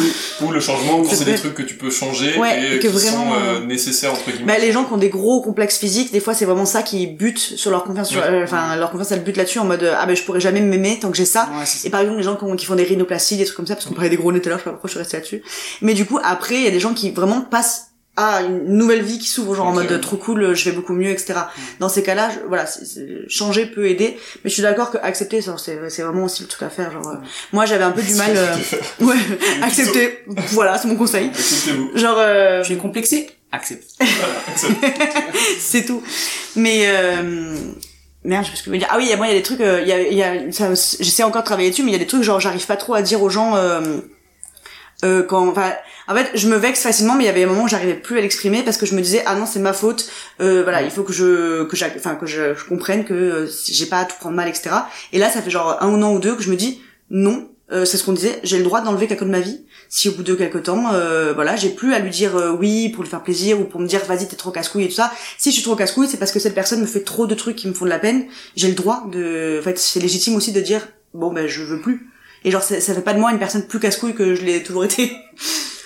Ou le changement, quand c'est des trucs que tu peux changer Ouais, et que qui vraiment, sont euh, euh, nécessaires entre guillemets. Bah, les gens qui ont des gros complexes physiques, des fois, c'est vraiment ça qui bute sur leur confiance. euh, Enfin, leur confiance, elle bute là-dessus en mode, euh, ah ben, je pourrais jamais m'aimer tant que j'ai ça. Ouais, c'est ça. Et par exemple, les gens qui, ont- qui font des rhinoplasties, des trucs comme ça, parce qu'on parlait des gros nez tout à l'heure, je sais pas pourquoi je suis restée là-dessus. Mais du coup, après, il y a des gens qui vraiment passent ah une nouvelle vie qui s'ouvre genre en mode trop cool je vais beaucoup mieux etc dans ces cas-là je- voilà changer peut aider mais je suis d'accord que accepter c'est c'est vraiment aussi le truc à faire genre euh, moi j'avais un peu du mal euh, ouais accepter. Voilà c'est mon conseil. Genre euh, Tu es complexé. Accepte. c'est tout. Mais euh, Merde, je sais ce que je veux dire. Ah oui, il y a- moi, il y a des trucs, il y a, y a, j'essaie encore de travailler dessus, mais il y a des trucs, genre, j'arrive pas trop à dire aux gens, euh, quand, en fait, je me vexe facilement, mais il y avait un moment où j'arrivais plus à l'exprimer parce que je me disais, ah non, c'est ma faute, euh, voilà, il faut que je, que enfin, que je, je comprenne que euh, j'ai pas à tout prendre mal, etc. Et là, ça fait genre un an ou deux que je me dis, non, euh, c'est ce qu'on disait, j'ai le droit d'enlever quelqu'un de ma vie. Si au bout de quelques temps, euh, voilà, j'ai plus à lui dire oui pour lui faire plaisir ou pour me dire vas-y t'es trop casse-couille et tout ça. Si je suis trop casse-couille, c'est parce que cette personne me fait trop de trucs qui me font de la peine. J'ai le droit de, en fait, c'est légitime aussi de dire bon ben je veux plus. Et genre ça, ça fait pas de moi une personne plus casse-couille que je l'ai toujours été.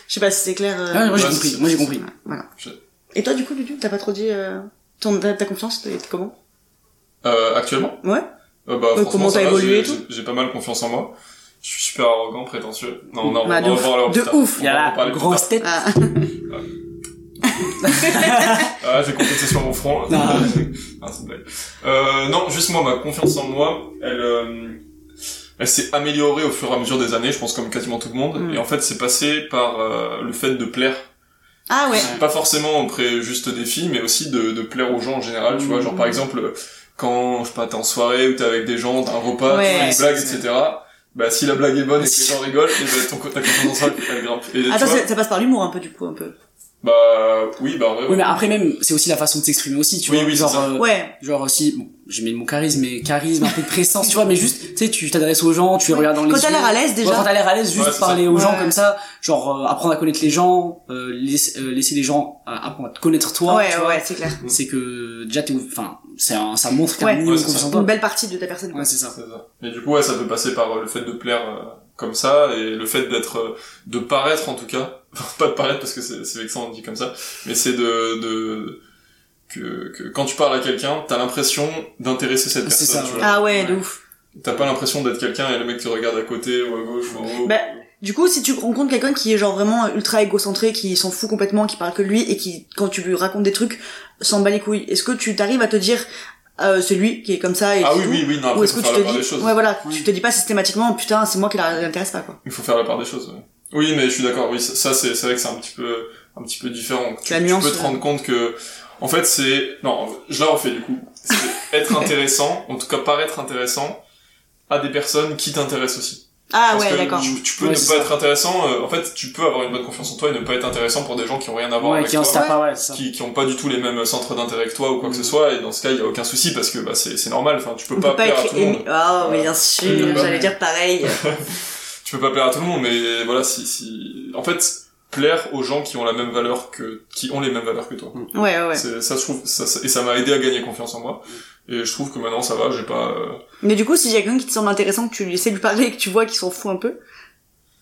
je sais pas si c'est clair. euh, Ah, moi j'ai Ouais, compris. c'est- Moi j'ai compris. Voilà. Je- Et toi du coup Dudu, t'as pas trop dit euh, ton ta, ta confiance, t'es t'es comment? Euh, actuellement? Ouais. Euh, bah, Ouais, franchement, comment t'as va, évolué j'ai- et tout? j'ai- J'ai pas mal confiance en moi. Je suis super arrogant, prétentieux. Non, non, Bah, on de va ouf. voir là De tard. ouf. On Il y va a la grosse tête. Ah. Ah, j'ai complété sur mon front. Non. Ah, c'est une blague. Euh, non, juste moi, ma confiance en moi, elle, euh, elle s'est améliorée au fur et à mesure des années, je pense comme quasiment tout le monde. Mm. Et en fait, c'est passé par euh, le fait de plaire. Ah ouais. Pas forcément auprès juste des filles, mais aussi de, de plaire aux gens en général. Tu vois, genre par exemple, quand je sais pas, t'es en soirée ou t'es avec des gens, t'as un repas, Ouais. tu fais une blague, etc. Bah si la blague est bonne et que les gens rigolent, et ben ton ta confiance en soi elle grimpe. Et vois, c'est- ça passe par l'humour un peu du coup un peu. Bah oui, bah en vrai. Oui, mais après même, c'est aussi la façon de s'exprimer aussi, tu Oui, vois. oui, c'est genre, ça. euh, Ouais. genre aussi, bon, j'ai mis le mot charisme, mais charisme, un peu de présence, tu vois, mais juste, tu sais, tu t'adresses aux gens, tu les regardes dans les Quand yeux. t'as l'air à l'aise déjà. Ouais, quand t'as l'air à l'aise, juste Ouais, c'est parler ça. aux gens comme ça, genre euh, apprendre à connaître les gens, euh, laisser, euh, laisser les gens euh, apprendre à te connaître toi. ouais, tu ouais, vois. ouais, c'est clair. C'est que déjà t'es, enfin, c'est un, ça montre qu'il y a Ouais. un minimum Ouais, de c'est confiance ça. en Une toi. belle partie de ta personne. quoi. Ouais, c'est ça. C'est ça. Et du coup, ouais, ça peut passer par euh, le fait de plaire euh, comme ça, et le fait d'être, euh, de paraître en tout cas, pas de paraître parce que c'est c'est vexant on dit comme ça, mais c'est de, de que, que quand tu parles à quelqu'un, t'as l'impression d'intéresser cette personne. ça, tu ouais. vois. Ah ouais, de ouf. T'as pas l'impression d'être quelqu'un et le mec te regarde à côté ou à gauche ou en haut. Bah, Du coup, si tu rencontres quelqu'un qui est genre vraiment ultra égocentré, qui s'en fout complètement, qui parle que lui et qui, quand tu lui racontes des trucs, s'en bat les couilles, est-ce que tu t'arrives à te dire, euh, c'est lui qui est comme ça et ah oui, tout oui, oui, non, Ou après, est-ce faut que tu te dis, des choses. ouais voilà, Oui. tu te dis pas systématiquement, putain, c'est moi qui l'intéresse pas quoi. Il faut faire la part des choses. ouais. Oui, mais je suis d'accord. Oui, ça, ça, c'est c'est vrai que c'est un petit peu un petit peu différent. Tu, La tu nuance, peux te rendre compte que en fait c'est non, je la refais du coup. C'est être intéressant, en tout cas paraître intéressant à des personnes qui t'intéressent aussi. Ah Parce ouais, d'accord. tu, tu peux Ouais, ne pas ça. être intéressant. euh, en fait, tu peux avoir une bonne confiance en toi et ne pas être intéressant pour des gens qui ont rien à voir Ouais, avec qui toi. pas, ouais, ça. Qui, qui ont pas du tout les mêmes centres d'intérêt que toi ou quoi que ce Mm. soit et dans ce cas il y a aucun souci parce que bah c'est c'est normal enfin tu peux On pas peut pas plaire à être tout le monde ému. Ah, mais bien sûr, j'allais dire pareil. tu peux pas plaire à tout le monde, mais voilà, si, si, en fait, plaire aux gens qui ont la même valeur que, qui ont les mêmes valeurs que toi. Ouais, ouais, ouais. Ça, je trouve, ça, ça- et ça m'a aidé à gagner confiance en moi. Et je trouve que maintenant, ça va, j'ai pas, euh, Mais du coup, si y a quelqu'un qui te semble intéressant, que tu lui essaies de lui parler et que tu vois qu'il s'en fout un peu,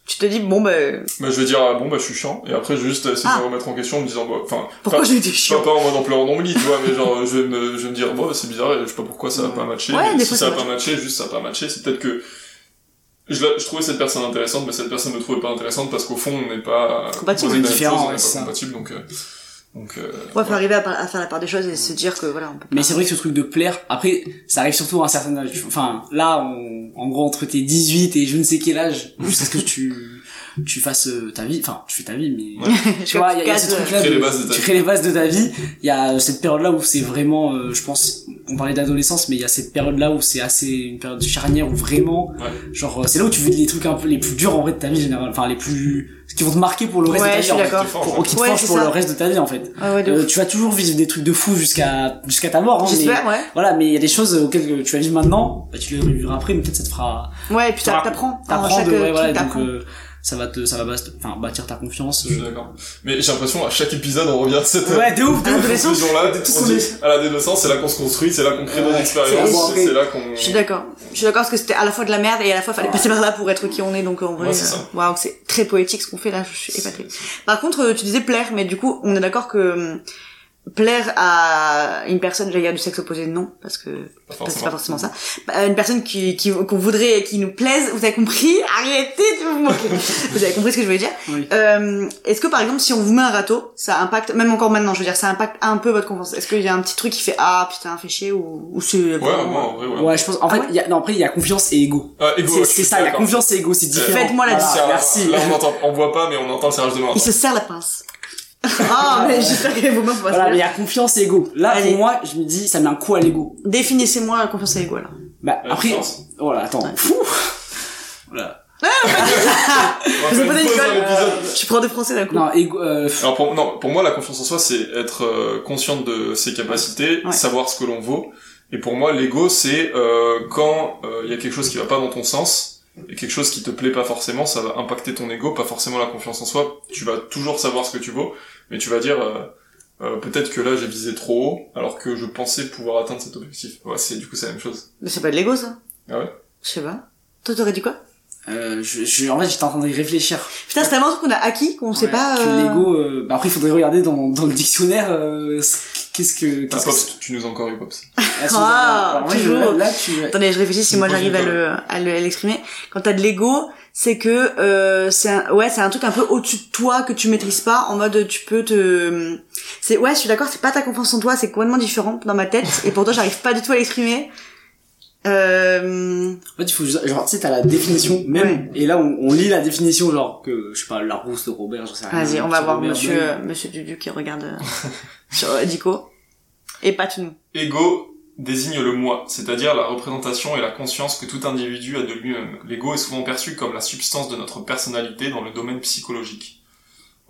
tu te dis, bon, ben, bah, je vais dire, ah, bon, bah, je suis chiant. Et après, je vais juste essayer Ah. de me remettre en question en me disant, bah, enfin, pourquoi pas, j'ai été pas, chiant pas en mode en pleurant lit, tu vois, mais genre, je vais me, je vais me dire, bon, bah, c'est bizarre, et je sais pas pourquoi ça a pas matché. Ouais, mais des si fois, ça a pas matché, juste ça a pas matché, c'est peut-être que, je, la- je trouvais cette personne intéressante, mais cette personne me trouvait pas intéressante parce qu'au fond, on n'est pas Compatible. Différent, on n'est pas compatible, donc, euh, donc, euh, Ouais, faut arriver à, faire la part des choses et se dire que voilà, on peut Mais c'est vrai que ce truc de plaire, après, ça arrive surtout à un certain âge. Enfin, là, on, en gros, entre tes 18 et je ne sais quel âge, jusqu'à ce que tu, tu fasses euh, ta vie, enfin, tu fais ta vie, mais... Tu vois, il y a, il y a ce truc-là Tu crées de- les bases de ta tu vie. crées les bases de ta vie. Il y a cette période-là où c'est vraiment, euh, je pense, on parlait d'adolescence, mais il y a cette période-là où c'est assez une période charnière où vraiment, Ouais. genre, euh, c'est là où tu vis les trucs un peu les plus durs en vrai de ta vie générale, enfin les plus, qui vont te marquer pour le reste Ouais, de ta vie. en fait. d'accord. Qui te forge, Pour, qui te Ouais, pour ça. le reste de ta vie en fait. Ah ouais, Euh, tu vas toujours vivre des trucs de fou jusqu'à jusqu'à ta mort. Hein, mais- ouais. Voilà, mais il y a des choses auxquelles tu vas vivre maintenant, bah, tu les vivras après, mais peut-être ça te fera. Ouais, et puis t'apprends. T'apprends Euh, ça va te, ça va bas- enfin, bâtir ta confiance. Je suis d'accord. Mais j'ai l'impression à chaque épisode on revient à cette Ouais, de ouf, de À ouf. l'adolescence conclusion là. Tous On on dit, est- à l'adolescence, c'est là qu'on se construit, c'est là qu'on crée nos expériences, c'est là, qu'on. Je suis d'accord. Je suis d'accord parce que c'était à la fois de la merde et à la fois fallait passer par là pour être qui on est. Donc en vrai, euh, ça. waouh, c'est très poétique ce qu'on fait là. Je suis épatée. Par contre, euh, tu disais plaire, mais du coup, on est d'accord que plaire à une personne, j'allais dire du sexe opposé, non, parce que c'est pas forcément ça. Bah, une personne qui, qui, qu'on voudrait, et qui nous plaise, vous avez compris? Arrêtez de vous moquer. vous avez compris ce que je voulais dire? Oui. Euh, est-ce que par exemple, si on vous met un râteau, ça impacte, même encore maintenant, je veux dire, ça impacte un peu votre confiance? Est-ce qu'il y a un petit truc qui fait, ah, putain, fait chier, ou, ou c'est Ouais, vraiment- moi, en vrai, ouais. Ouais, je pense. En Ah fait, ouais? il y a, non, après, il y a confiance et ego. Ah, égo, C'est ça, il y a confiance et ego, c'est différent. Faites-moi la là, merci. Là, on entend, on voit pas, mais on entend le serrage de main. Il se serre la pince. Ah, mais j'espère que vos mains vont Voilà, mais il y a confiance et ego. Là, Allez. pour moi, je me dis, ça met un coup à l'ego. Définissez-moi la confiance et l'ego, alors. Bah, La après, confiance. voilà, attends. Fou. Voilà. On va Vous faire avez une une pause dans école, l'épisode. Je suis prof de français d'un coup. Non, ego, euh, Alors pour, non, pour moi, la confiance en soi, c'est être euh, consciente de ses capacités, Ouais. savoir ce que l'on vaut. Et pour moi, l'ego, c'est euh, quand il y a quelque chose qui va pas dans ton sens et quelque chose qui te plaît pas forcément, ça va impacter ton ego, pas forcément la confiance en soi. Tu vas toujours savoir ce que tu vaux, mais tu vas dire euh, euh, peut-être que là j'ai visé trop haut, alors que je pensais pouvoir atteindre cet objectif. Ouais, c'est du coup c'est la même chose. Mais c'est pas de l'ego, ça? Ah ouais? Je sais pas. Toi, t'aurais dit quoi? Euh, je, je, en fait, j'étais en train d'y réfléchir. Putain, c'est tellement un truc qu'on a acquis qu'on sait Ouais, pas, Que euh... l'ego, euh, bah après, il faudrait regarder dans, dans le dictionnaire, euh, ce- qu'est-ce que, qu'est-ce que tu nous as encore eu Pops. Ah, Ah, toujours. Là, là, tu, Attendez, je réfléchis si moi j'arrive à le, à le, à l'exprimer. Quand t'as de l'ego, c'est que, euh, c'est un, ouais, c'est un truc un peu au-dessus de toi que tu maîtrises pas, en mode tu peux te, c'est, ouais, je suis d'accord, c'est pas ta confiance en toi, c'est complètement différent dans ma tête, et pourtant j'arrive pas du tout à l'exprimer. Euh, En fait, il faut juste, genre, tu sais, t'as la définition même, Ouais. et là, on, on lit la définition, genre, que, je sais pas, Larousse, de Robert, j'en sais rien. vas-y, on va voir Robert monsieur, euh, monsieur Dudu qui regarde euh, sur euh, Dico. Et pas tout nous. Ego désigne le moi, c'est-à-dire la représentation et la conscience que tout individu a de lui-même. L'ego est souvent perçu comme la substance de notre personnalité dans le domaine psychologique.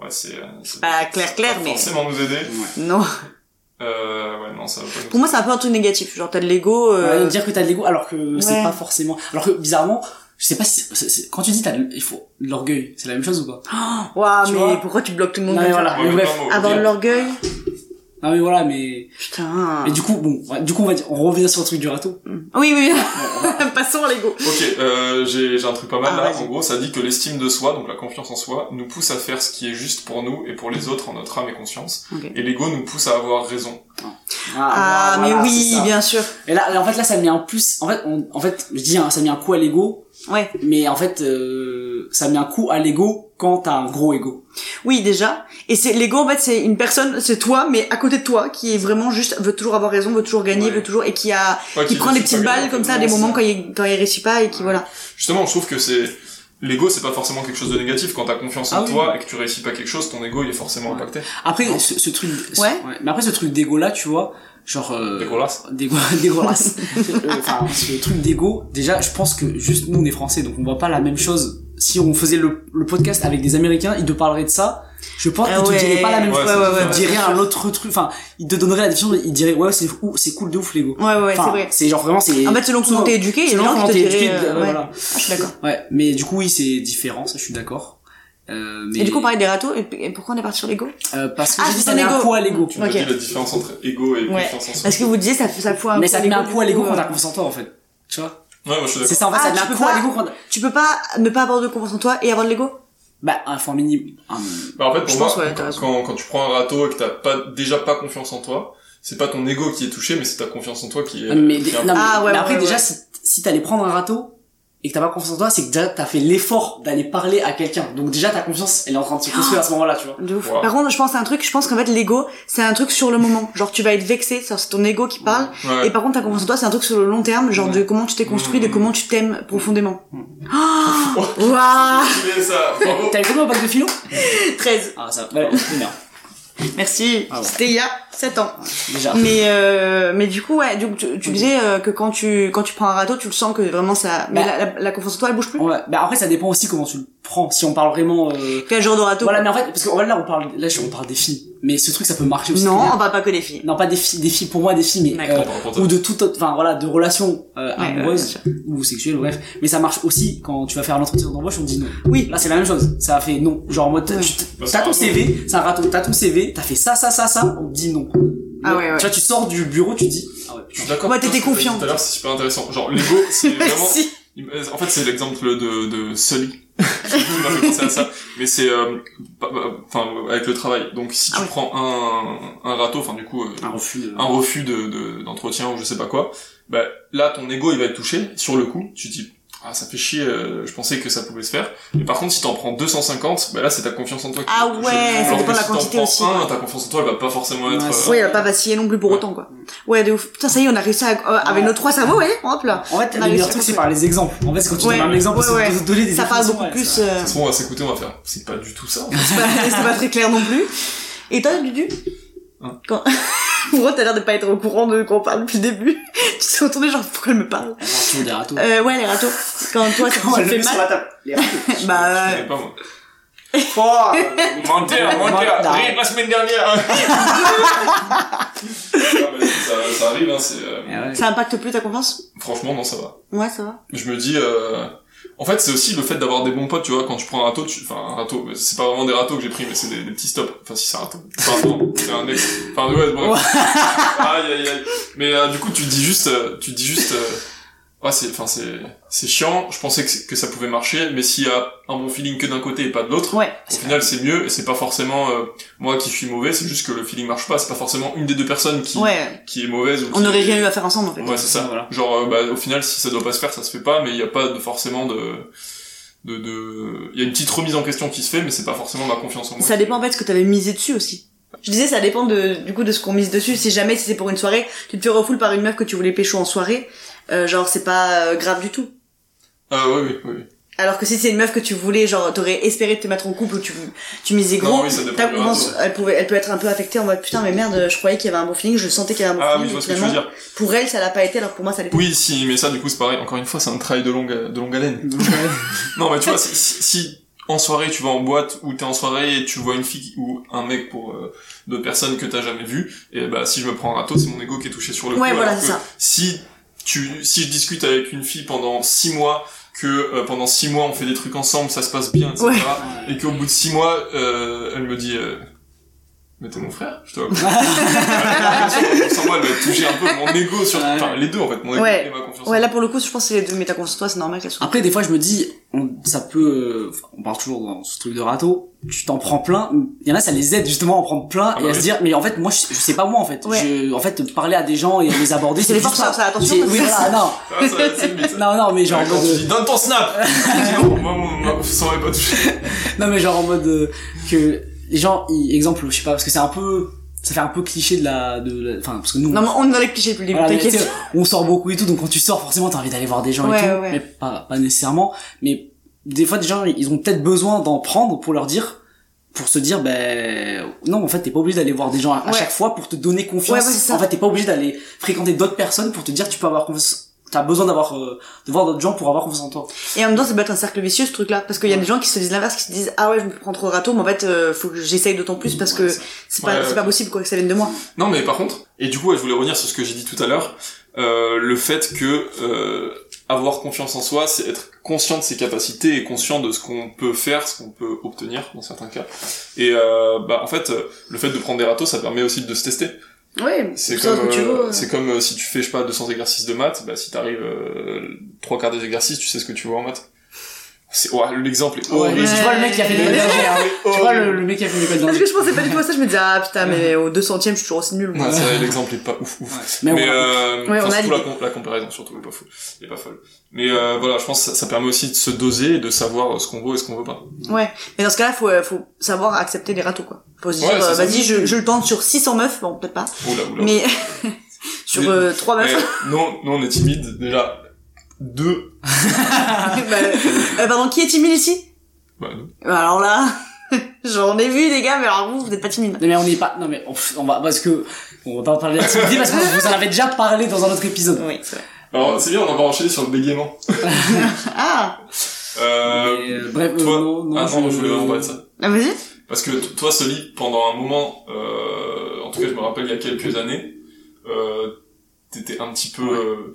Ouais, c'est... euh, c'est pas clair, clair, va mais- Forcément nous aider. Ouais. Non. Euh, ouais, non, ça va pas nous Pour moi, c'est un peu un truc négatif. Genre, t'as de l'ego, euh, Ouais, dire que t'as de l'ego, alors que c'est pas forcément, alors que, bizarrement, je sais pas si, quand tu dis t'as de- il faut, de l'orgueil, c'est la même chose ou pas? Ouah, Tu mais pourquoi tu bloques tout le monde Non, mais voilà. Mais bref. Avoir de l'orgueil Non, mais voilà, mais, Putain. et du coup, bon, du coup, on va dire, on revient sur le truc du râteau. Oui, oui. Passons à l'ego. Ok, euh, j'ai j'ai un truc pas mal Ah, là. vas-y. En gros, ça dit que l'estime de soi, donc la confiance en soi, nous pousse à faire ce qui est juste pour nous et pour les autres en notre âme et conscience. Et l'ego nous pousse à avoir raison. Ah, voilà, mais oui, bien sûr. Et là, en fait, là, ça met un plus, en fait, on, en fait, je dis, hein, ça met un coup à l'ego, Ouais. mais en fait, euh, ça met un coup à l'ego quand t'as un gros ego. Oui, déjà. Et c'est l'ego, en fait, c'est une personne, c'est toi, mais à côté de toi, qui est vraiment juste veut toujours avoir raison, veut toujours gagner, Ouais. veut toujours et qui a, Ouais, qui qui prend des petites balles en comme ça, à des moments quand il quand il réussit pas et qui voilà. Justement, je trouve que c'est l'ego, c'est pas forcément quelque chose de négatif. Quand t'as confiance en Ah oui. toi et que tu réussis pas quelque chose, ton ego il est forcément Ouais. impacté. Après, ce, ce truc, ce- Ouais. mais après, ce truc d'ego là, tu vois, genre, euh, Dégueulasse. Dégueulasse. Euh, Enfin, ce truc d'ego, déjà, je pense que juste nous, on est français, donc on voit pas la même chose. Si on faisait le, le podcast avec des Américains, ils te parleraient de ça. Je pense Ah qu'ils te ouais. diraient pas la même Ouais, chose. ouais. Ils diraient un autre truc. Enfin, ils te donneraient la définition. Ils diraient ouais, c'est cool de ouf l'ego. Ouais, ouais, Enfin, c'est vrai. C'est genre vraiment c'est. En fait, selon comment t'es éduqué, il y a des selon gens comment qui te t'es diraient, éduqué, euh, ouais. voilà. Ah, je suis d'accord. Ouais, mais du coup oui, c'est différent. Ça, je suis d'accord. Euh, mais Et du coup, on parlait des râteaux, et, pourquoi on est parti sur l'ego? Euh, parce que Ah, j'ai dit c'est ça met un ego. coup à l'ego. Tu m'as Ok. dit la différence entre ego et Ouais. confiance en soi. Parce que vous disiez, ça, ça fout un Mais ça à te met un l'ego, coup à l'ego quand t'as euh, confiance en toi en fait. Tu vois? Ouais, moi je suis C'est ça en fait, Ah, ça tu peux à pas- l'ego quand. Tu peux pas ne pas avoir de confiance en toi et avoir de l'ego? Bah un fort minimum. un- Bah, en fait, pour Je moi, pense, ouais, t'as quand, raison. quand, quand tu prends un râteau et que t'as pas, déjà pas confiance en toi, c'est pas ton ego qui est touché, mais c'est ta confiance en toi qui est, Ah, mais, qui est un- non, mais- Ah, ouais, mais après ouais, déjà ouais. si, si t'allais prendre un râteau et que t'as pas confiance en toi c'est que déjà t'as fait l'effort d'aller parler à quelqu'un donc déjà ta confiance elle est en train de se construire à ce moment là tu vois De ouf. Wow. Par contre, je pense à un truc, je pense qu'en fait, l'ego, c'est un truc sur le moment. Genre, tu vas être vexé, c'est ton ego qui parle. Ouais. Et par contre, ta confiance en toi, c'est un truc sur le long terme, genre Ouais. de comment tu t'es construit, de Mhm. comment tu t'aimes profondément. Mhm. Oh Waouh bravo. t'avais combien au bac de philo? 13. ah ça ouais c'est bien Merci. Ah ouais. C'était il y a 7 ans. déjà Mais euh, mais du coup, ouais, du tu, tu disais euh, que quand tu quand tu prends un râteau, tu le sens que vraiment ça. Mais Bah. la, la, la confiance en toi, elle bouge plus? ouais bah après ça dépend aussi comment tu le prends si on parle vraiment euh... Quel genre de râteau voilà mais en fait parce que là on parle là je- on parle des filles mais ce truc ça peut marcher aussi Non, on parle pas que des filles. non pas des filles des filles pour moi des filles mais D'accord. euh, ou de toute autre enfin voilà de relations euh, Ouais, ouais, amoureuses ou sexuelles bref mais ça marche aussi quand tu vas faire un entretien d'embauche on te dit non Oui. là c'est la même chose ça fait non genre en mode Ouais. tu- c'est t'as ton. CV c'est un râteau t'as ton CV t'as fait ça ça ça ça on te dit non Ah ouais, ouais. tu vois tu sors du bureau tu te dis ah ouais Je suis d'accord. Ouais, t'étais confiant. Tout à l'heure, c'est super intéressant. Genre, l'ego, c'est vraiment, Merci. en fait, c'est l'exemple de, de Sully fait penser à ça. Mais c'est, euh, pas- bah, enfin, avec le travail. Donc, si tu Ah prends un, un râteau, enfin, du coup, euh, Un refus. de- un refus de, de- d'entretien ou je sais pas quoi, bah, là, ton ego, il va être touché. Sur le coup, tu te dis, ah, ça fait chier, euh, je pensais que ça pouvait se faire. Et par contre, si t'en prends 250, bah là, c'est ta confiance en toi qui Ah ouais, ça dépend de la si t'en quantité prends aussi, un, ouais. ta confiance en toi, elle va pas forcément être... Ouais, euh, Oui, elle va pas vaciller non plus pour Ouais. autant, quoi. Ouais, de ouf. Putain, ça y est, on a réussi à, euh, avec nos trois cerveaux, ouais, hop là. En fait, On a le réussi meilleur truc, c'est par les exemples. En fait, c'est quand tu Ouais, donnes un exemple, ouais, c'est ouais. de te donner des Ça parle beaucoup ouais, plus, ça- euh, De toute façon, on va s'écouter, on va faire, c'est pas du tout ça. en fait. c'est pas, c'est pas très clair non plus. Et toi, Dudu? Hein? Quand... Pourquoi t'as l'air de pas être au courant de qu'on parle depuis le début? Tu t'es retourné genre, pourquoi elle me parle? Toujours des râteaux. Euh, ouais, les râteaux. Quand toi, ça te elle le fait mal. la table Les râteaux. Je Bah, connais pas, moi. Oh, Menteur, menteur, rire la semaine dernière. Ça, ça arrive, hein, c'est, euh, euh, ouais. ça impacte plus ta confiance? franchement, non, ça va. Ouais, ça va. Je me dis, euh... en fait, c'est aussi le fait d'avoir des bons potes, tu vois, quand tu prends un râteau, tu... enfin, un râteau, c'est pas vraiment des râteaux que j'ai pris, mais c'est des, des petits stops. Enfin, si c'est un râteau. Enfin, non, c'est un ex. Enfin, ouais, bref. aïe, aïe, aïe. Mais, euh, du coup, tu dis juste, euh, tu dis juste, euh... ouais, c'est, enfin, c'est, c'est chiant. Je pensais que, que ça pouvait marcher, mais s'il y a un bon feeling que d'un côté et pas de l'autre, Ouais. au final, c'est mieux, et c'est pas forcément, euh, moi qui suis mauvais, c'est juste que le feeling marche pas, c'est pas forcément une des deux personnes qui, Ouais. qui est mauvaise ou On qui n'aurait est- rien eu à faire ensemble, en fait. Ouais, c'est ça. Voilà. Genre, euh, bah, au final, si ça doit pas se faire, ça se fait pas, mais il y a pas de, forcément de, de, de, il y a une petite remise en question qui se fait, mais c'est pas forcément ma confiance en moi. Ça dépend en fait ce que t'avais misé dessus aussi. Je disais ça dépend de du coup de ce qu'on mise dessus. Si jamais si c'est pour une soirée, tu te fais refoule par une meuf que tu voulais pécho en soirée, euh, genre c'est pas euh, grave du tout. Ah, oui, oui, oui. Alors que si c'est une meuf que tu voulais, genre t'aurais espéré te mettre en couple ou tu tu misais gros, Non, oui, ta confiance, elle pouvait, elle peut être un peu affectée en mode putain mais merde, je croyais qu'il y avait un bon feeling, je sentais qu'il y avait un bon Ah oui, feeling. je vois ce que tu veux dire. Pour elle, ça l'a pas été, alors pour moi ça l'était. Oui, si, mais ça, du coup, c'est pareil. Encore une fois, c'est un travail de longue, de longue haleine. Non, mais tu vois, si, si, si en soirée, tu vas en boîte ou t'es en soirée et tu vois une fille ou un mec pour euh, d'autres personnes que t'as jamais vu, et bah, si je me prends un râteau, c'est mon ego qui est touché sur le Ouais, coup. voilà, alors c'est que ça. Si tu, si je discute avec une fille pendant six mois, que euh, pendant six mois on fait des trucs ensemble, ça se passe bien, etc. Ouais. Et qu'au bout de six mois, euh, elle me dit, euh, mais t'es mon frère, je te vois. Sans moi, elle va être touchée un peu mon ego sur, enfin les deux en fait, mon ego Ouais. et ma confiance. en Ouais, là pour le coup, je pense que c'est les deux, mais ta confiance en toi, c'est normal qu'elle soit. Après, des fois, je me dis, on- ça peut, euh, on parle toujours dans ce truc de râteau, tu t'en prends plein, il y en a, ça les aide justement à en prendre plein Ah et bah à oui. se dire, mais en fait, moi, je, je sais pas moi, en fait. Ouais. Je, en fait, parler à des gens et les aborder, C'est les juste forceurs, ça, attention, Oui, voilà, non. Ah, ça. Non, non, mais genre, en mode, dis donne ton snap, dis moi moi pas touchée. non, mais genre en mode, euh, que les gens, ils, exemple, je sais pas, parce que c'est un peu, ça fait un peu cliché de la, de enfin, parce que nous, Non, mais on est dans les clichés depuis le début, t'inquiète. on sort beaucoup et tout, donc quand tu sors, forcément, t'as envie d'aller voir des gens Ouais, et tout, ouais, mais pas, pas nécessairement. Mais des fois, des gens, ils ont peut-être besoin d'en prendre pour leur dire, pour se dire, ben non, en fait, t'es pas obligé d'aller voir des gens à, Ouais. chaque fois pour te donner confiance. Ouais, ouais, c'est ça. en fait, t'es pas obligé d'aller fréquenter d'autres personnes pour te dire, tu peux avoir confiance. T'as besoin d'avoir, euh, de voir d'autres gens pour avoir confiance en toi. Et en même temps, ça peut être un cercle vicieux, ce truc-là. Parce qu'il y a des gens qui se disent l'inverse, qui se disent, ah ouais, je me prends trop de râteaux, mais en fait, euh, faut que j'essaye d'autant plus parce que c'est pas, Ouais, c'est pas possible, quoi, que ça vienne de moi. Non, mais par contre, et du coup, ouais, je voulais revenir sur ce que j'ai dit tout à l'heure, euh, le fait que euh, avoir confiance en soi, c'est être conscient de ses capacités et conscient de ce qu'on peut faire, ce qu'on peut obtenir dans certains cas. Et euh, bah en fait, euh, le fait de prendre des râteaux, ça permet aussi de se tester. Ouais, C'est comme, tu euh, veux. c'est comme euh, si tu fais, je sais pas, 200 exercices de maths, bah si t'arrives euh, trois quarts des exercices, tu sais ce que tu vois en maths. C'est, ouais, l'exemple est horrible. mais tu vois le mec qui a fait l'école Ouais. d'ingé, hein. Tu vois le, le mec qui a fait l'école Parce que je pensais pas du tout à ça, je me disais, ah putain, mais au 200 ème je suis toujours aussi nul. moi. Ouais, c'est vrai, l'exemple est pas ouf ouf. Ouais. Mais, Mais, on- euh, Ouais, enfin, on a surtout la, com- la comparaison surtout est pas folle, est pas folle. Mais euh, voilà, je pense que ça, ça permet aussi de se doser et de savoir ce qu'on veut et ce qu'on veut pas. Ouais. Mais dans ce cas-là, faut, euh, faut savoir accepter les râteaux, quoi. Faut se dire, Ouais, euh, vas-y, je, je le tente sur 600 meufs, bon, peut-être pas. Oula oula. Mais, sur Mais- euh, 3 meufs. Non, nous on est timide déjà. Deux. Bah, euh, pardon, qui est timide ici? Bah, nous. Bah, Alors là, j'en ai vu, les gars, mais alors vous, vous êtes pas timide. Non mais on n'est pas, non mais on, on va, parce que, on va pas parler de la timidité parce que vous en avez déjà parlé dans un autre épisode. Oui, c'est vrai. Alors c'est bien, on va enchaîner sur le bégaiement. Ah, Euh, Mais, euh, bref, euh, toi- non, non, ah non, je voulais vraiment parler de ça. ah, vas-y. Parce que toi, Soli, pendant un moment, euh, en tout cas, je me rappelle il y a quelques années, euh, t'étais un petit peu, euh,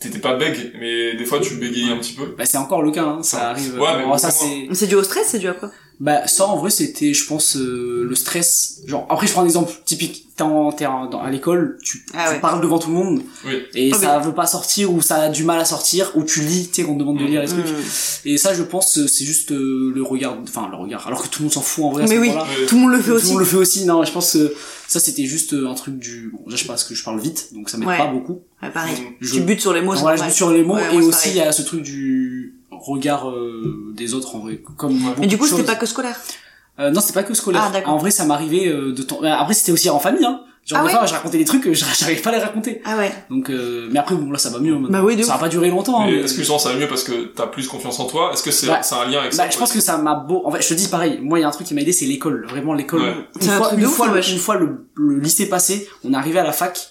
t'étais pas bègue, mais des fois tu bégayais un petit peu. Bah, c'est encore le cas, hein, ça arrive. Ouais, mais Bon, ça c'est, c'est dû au stress, c'est dû à quoi? Bah ça en vrai c'était je pense euh, le stress. Genre après je prends un exemple typique. T'es en, t'es en- dans- à l'école, tu, Ah tu ouais. parles devant tout le monde Oui. et Ah ça veut pas sortir ou ça a du mal à sortir ou tu lis, tu sais qu'on te demande de lire les trucs. Mm. Et ça je pense euh, c'est juste euh, le regard, enfin le regard. Alors que tout le monde s'en fout en vrai. à ce Mais oui, tout le monde le fait Tout le aussi. monde le fait aussi. Non, je pense que ça c'était juste euh, un truc du. Bon, déjà, je sais pas parce que je parle vite, donc ça m'aide Ouais. pas beaucoup. Ouais, pareil. Je- Tu butes sur les mots, c'est voilà, je me sur les mots Ouais, et aussi il y a ce truc du regard euh, des autres en vrai. Comme Mais du coup, c'était pas que scolaire. Euh, non, c'était pas que scolaire. Ah, d'accord. en vrai, ça m'arrivait euh, de temps. Après, c'était aussi en famille. Hein. Genre Ah des ouais fois, je racontais des trucs, que j'arrive pas à les raconter. Ah ouais. Donc, euh, mais après, bon, là, ça va mieux. maintenant. Bah oui, de ça ouf. va pas durer longtemps. hein, Mais mais- est-ce que justement ça va mieux parce que t'as plus confiance en toi? Est-ce que c'est Bah, c'est un lien avec ça? Bah, je pense que ça m'a beau. En fait, je te dis pareil. Moi, il y a un truc qui m'a aidé, c'est l'école. Vraiment, l'école. Ouais. Une un fois, une fois, le, wesh. une fois le, le lycée passé, on est arrivé à la fac.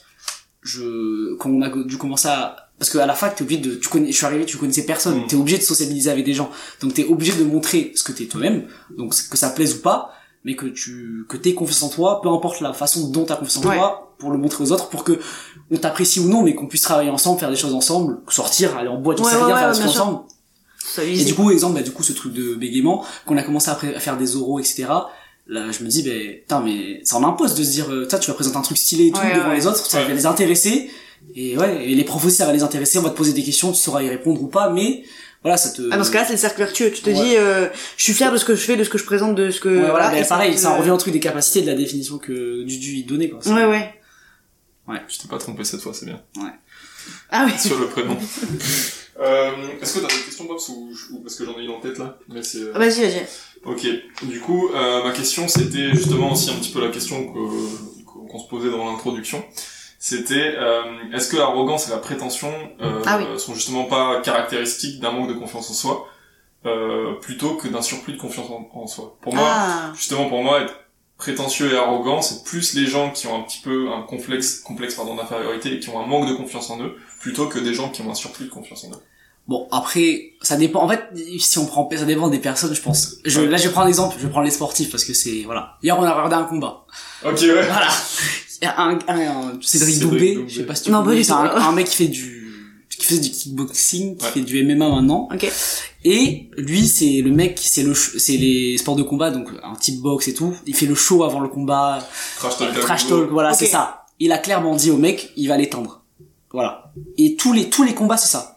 Je, quand on a dû commencer à, parce que à la fac, t'es obligé de, tu connais, je suis arrivé, tu connaissais personne. Mm. T'es obligé de sociabiliser avec des gens. Donc, t'es obligé de montrer ce que t'es toi-même. Donc, que ça plaise ou pas, mais que tu, que t'aies confiance en toi, peu importe la façon dont t'as confiance en Ouais. toi, pour le montrer aux autres, pour que on t'apprécie ou non, mais qu'on puisse travailler ensemble, faire des choses ensemble, sortir, aller en boîte, Ouais, sais ouais, rien, faire des sûr. ensemble. Ça Et du coup, exemple, bah, du coup, ce truc de bégaiement, qu'on a commencé à, faire des oraux, etc. Là, je me dis, ben, putain, mais ça en impose de se dire, euh, toi, tu vas présenter un truc stylé et tout Ouais, devant ouais. les autres, ça va les intéresser. Et ouais, et les profs aussi, ça va les intéresser, on va te poser des questions, tu sauras y répondre ou pas, mais voilà, ça te... Ah, dans ce cas-là, c'est le cercle vertueux. Tu te Ouais. dis, euh, je suis fier de ce que je fais, de ce que je présente, de ce que... Ouais, voilà, ben, pareil, te- ça en revient au truc des capacités, de la définition que Dudu y donnait, quoi. Ouais, ouais. Je t'ai pas trompé cette fois, c'est bien. Ah oui. Sur le prénom. euh, Est-ce que t'as des questions, Bob, ou, ou parce que j'en ai une en tête là? Mais c'est. euh, Vas-y, vas-y. Ok. Du coup, euh, ma question, c'était justement aussi un petit peu la question que- qu'on se posait dans l'introduction. C'était euh, est-ce que l'arrogance et la prétention euh, Ah oui. sont justement pas caractéristiques d'un manque de confiance en soi euh, plutôt que d'un surplus de confiance en, en soi? Pour moi, Ah. justement pour moi, être prétentieux et arrogant, c'est plus les gens qui ont un petit peu un complexe, complexe pardon d'infériorité et qui ont un manque de confiance en eux, plutôt que des gens qui ont un surplus de confiance en eux. Bon, après, ça dépend. En fait, si on prend, ça dépend des personnes, je pense. Je, Ouais. là, je vais prendre un exemple. Je vais prendre les sportifs parce que c'est, voilà. Hier, on a regardé un combat. Ok, ouais. Voilà. Un, un, un- Cédric Doumbé. je sais pas si tu Non, connais, pas du c'est un, tout. un mec qui fait du, qui fait du kickboxing, qui Ouais. fait du MMA maintenant. Ok. Et lui, c'est le mec, c'est le, c'est les sports de combat, donc un type box et tout. Il fait le show avant le combat, Trash talk. trash talk, voilà, c'est ça. Il a clairement dit au mec, il va l'éteindre. Voilà. Et tous les, tous les combats, c'est ça.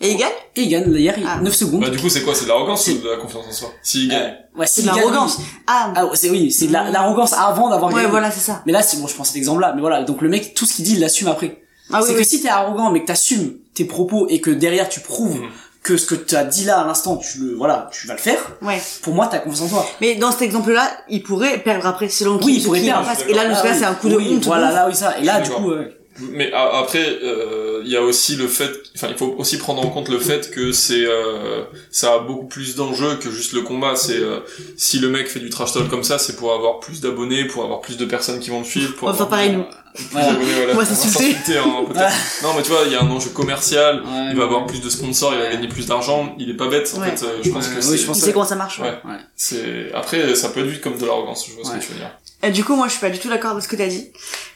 Et il gagne Et il gagne, hier, Ah. 9 secondes. Bah, du coup, c'est quoi? C'est de l'arrogance ou de la confiance en soi? S'il gagne. Euh, ouais, C'est de gagne, l'arrogance. Ah. Ah, ouais, c'est oui, c'est de la- l'arrogance avant d'avoir Ouais, gagné. voilà, c'est ça. Mais là, c'est bon, je prends cet exemple-là, mais voilà, donc le mec, tout ce qu'il dit, il l'assume après. Ah oui, c'est que oui. si t'es arrogant, mais que t'assumes tes propos et que derrière tu prouves Mhm. que ce que tu as dit là à l'instant, tu le, voilà, tu vas le faire. Ouais. Pour moi, t'as confiance en toi. Mais dans cet exemple-là, il pourrait perdre après, selon Oui, qui, il pourrait qui perdre, Et là, Ah cas, oui. c'est un coup de honte. Voilà, là, oui, ça. Et là, du coup, ouais. Mais après, euh, il y a aussi le fait, enfin, il faut aussi prendre en compte le fait que c'est, euh, ça a beaucoup plus d'enjeux que juste le combat. C'est euh, si le mec fait du trash talk comme ça, c'est pour avoir plus d'abonnés, pour avoir plus de personnes qui vont le suivre, pour faire avoir pareil, nous. Voilà. voilà. On va s'insulter. hein, non, mais tu vois, il y a un enjeu commercial. Ouais, il va avoir plus de sponsors, il va gagner plus d'argent. Il est pas bête, en Ouais. fait. euh, je pense Ouais, que oui, c'est, je pense Il sait comment ça marche. Ouais. Ouais. c'est. Après, ça peut être vu comme de l'arrogance. Je vois ce que tu veux dire. Et du coup, moi, je suis pas du tout d'accord avec ce que t'as dit.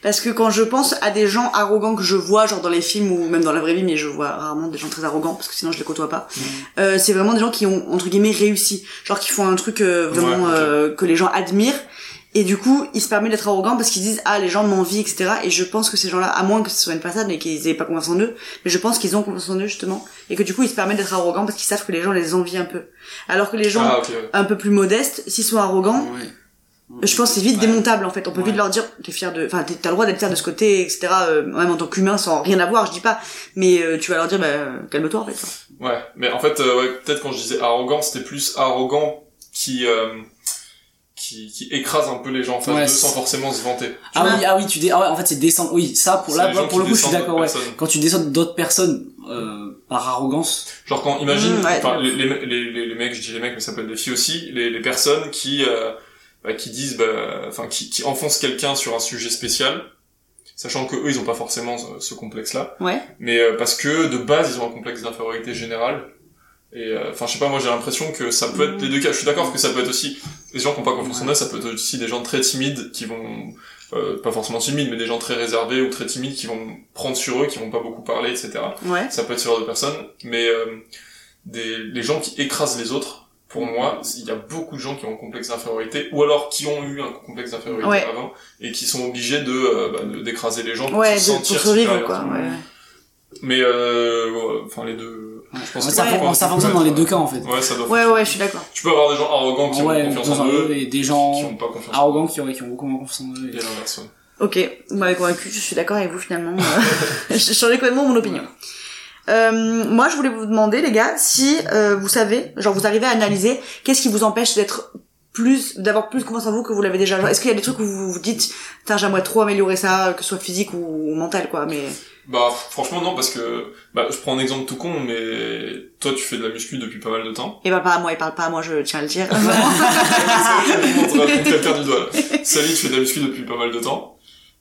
Parce que quand je pense à des gens arrogants que je vois, genre dans les films ou même dans la vraie vie, mais je vois rarement des gens très arrogants, parce que sinon je les côtoie pas, Mhm. euh, c'est vraiment des gens qui ont, entre guillemets, réussi. Genre qui font un truc euh, vraiment Ouais, euh, que les gens admirent. Et du coup, ils se permettent d'être arrogants parce qu'ils disent, ah, les gens m'envient, etc. Et je pense que ces gens-là, à moins que ce soit une façade et qu'ils aient pas confiance en eux, mais je pense qu'ils ont confiance en eux, justement. Et que du coup, ils se permettent d'être arrogants parce qu'ils savent que les gens les envient un peu. Alors que les gens Ah, un peu plus modestes, s'ils sont arrogants, je pense que c'est vite Ouais. démontable en fait. On peut vite leur dire t'es fier de, enfin t'as le droit d'être fier de ce côté, etc. euh, même en tant qu'humain sans rien avoir, je dis pas. Mais euh, tu vas leur dire bah calme-toi en fait. Ouais, mais en fait, euh, ouais, peut-être quand je disais arrogant, c'était plus arrogant qui, euh, qui, qui écrase un peu les gens en face Ouais, d'eux c'est- sans forcément se vanter. Ah vois oui, ah oui, tu dis, ah ouais, en fait, c'est descendre. Oui, ça, pour là, pour le coup, je suis d'accord, ouais. Quand tu descends d'autres personnes, euh, par arrogance. Genre quand, imagine, Mmh, ouais. enfin, les, les, les, les- les mecs, je dis les mecs, mais ça peut être des filles aussi, les, les personnes qui, euh, bah, qui disent, bah, enfin, qui, qui enfoncent quelqu'un sur un sujet spécial, sachant que eux, ils ont pas forcément ce, ce complexe-là, Ouais. mais euh, parce que de base, ils ont un complexe d'infériorité générale. Et euh, enfin, je sais pas, moi j'ai l'impression que ça peut être les deux cas. Je suis d'accord que ça peut être aussi des gens qui ont pas confiance en eux, ça peut être aussi des gens très timides qui vont, euh, pas forcément timides, mais des gens très réservés ou très timides qui vont prendre sur eux, qui vont pas beaucoup parler, etc. Ouais. Ça peut être ce genre de personnes, mais euh, des, les gens qui écrasent les autres, pour moi, il y a beaucoup de gens qui ont un complexe d'infériorité, ou alors qui ont eu un complexe d'infériorité Ouais. avant, et qui sont obligés de, euh, bah, d'écraser les gens pour Ouais, se de, pour sentir survivre, supérieurs. quoi. Ouais. Mais euh, enfin les deux. Je pense Ouais, que ça, fonctionne dans les deux cas en fait. Ouais, ça doit. ouais, ouais, je suis d'accord. Tu peux avoir des gens arrogants qui Ouais, ont confiance en eux, et des qui gens ont pas confiance en eux. arrogants qui auraient qui ont beaucoup moins confiance en eux. Et l'inverse. ouais. Ok, vous m'avez convaincu, je suis d'accord avec vous finalement. Euh, J'ai changé complètement mon opinion. Euh, moi, je voulais vous demander, les gars, si euh, vous savez, genre vous arrivez à analyser, qu'est-ce qui vous empêche d'être plus, d'avoir plus confiance en vous que vous l'avez déjà. Est-ce qu'il y a des trucs où vous vous dites, putain, j'aimerais trop améliorer ça, que ce soit physique ou mental, quoi. Mais Bah franchement non parce que bah je prends un exemple tout con mais toi tu fais de la muscu depuis pas mal de temps. il parle pas à moi, il parle pas à moi, je tiens à le dire. Sally tu fais de la muscu depuis pas mal de temps.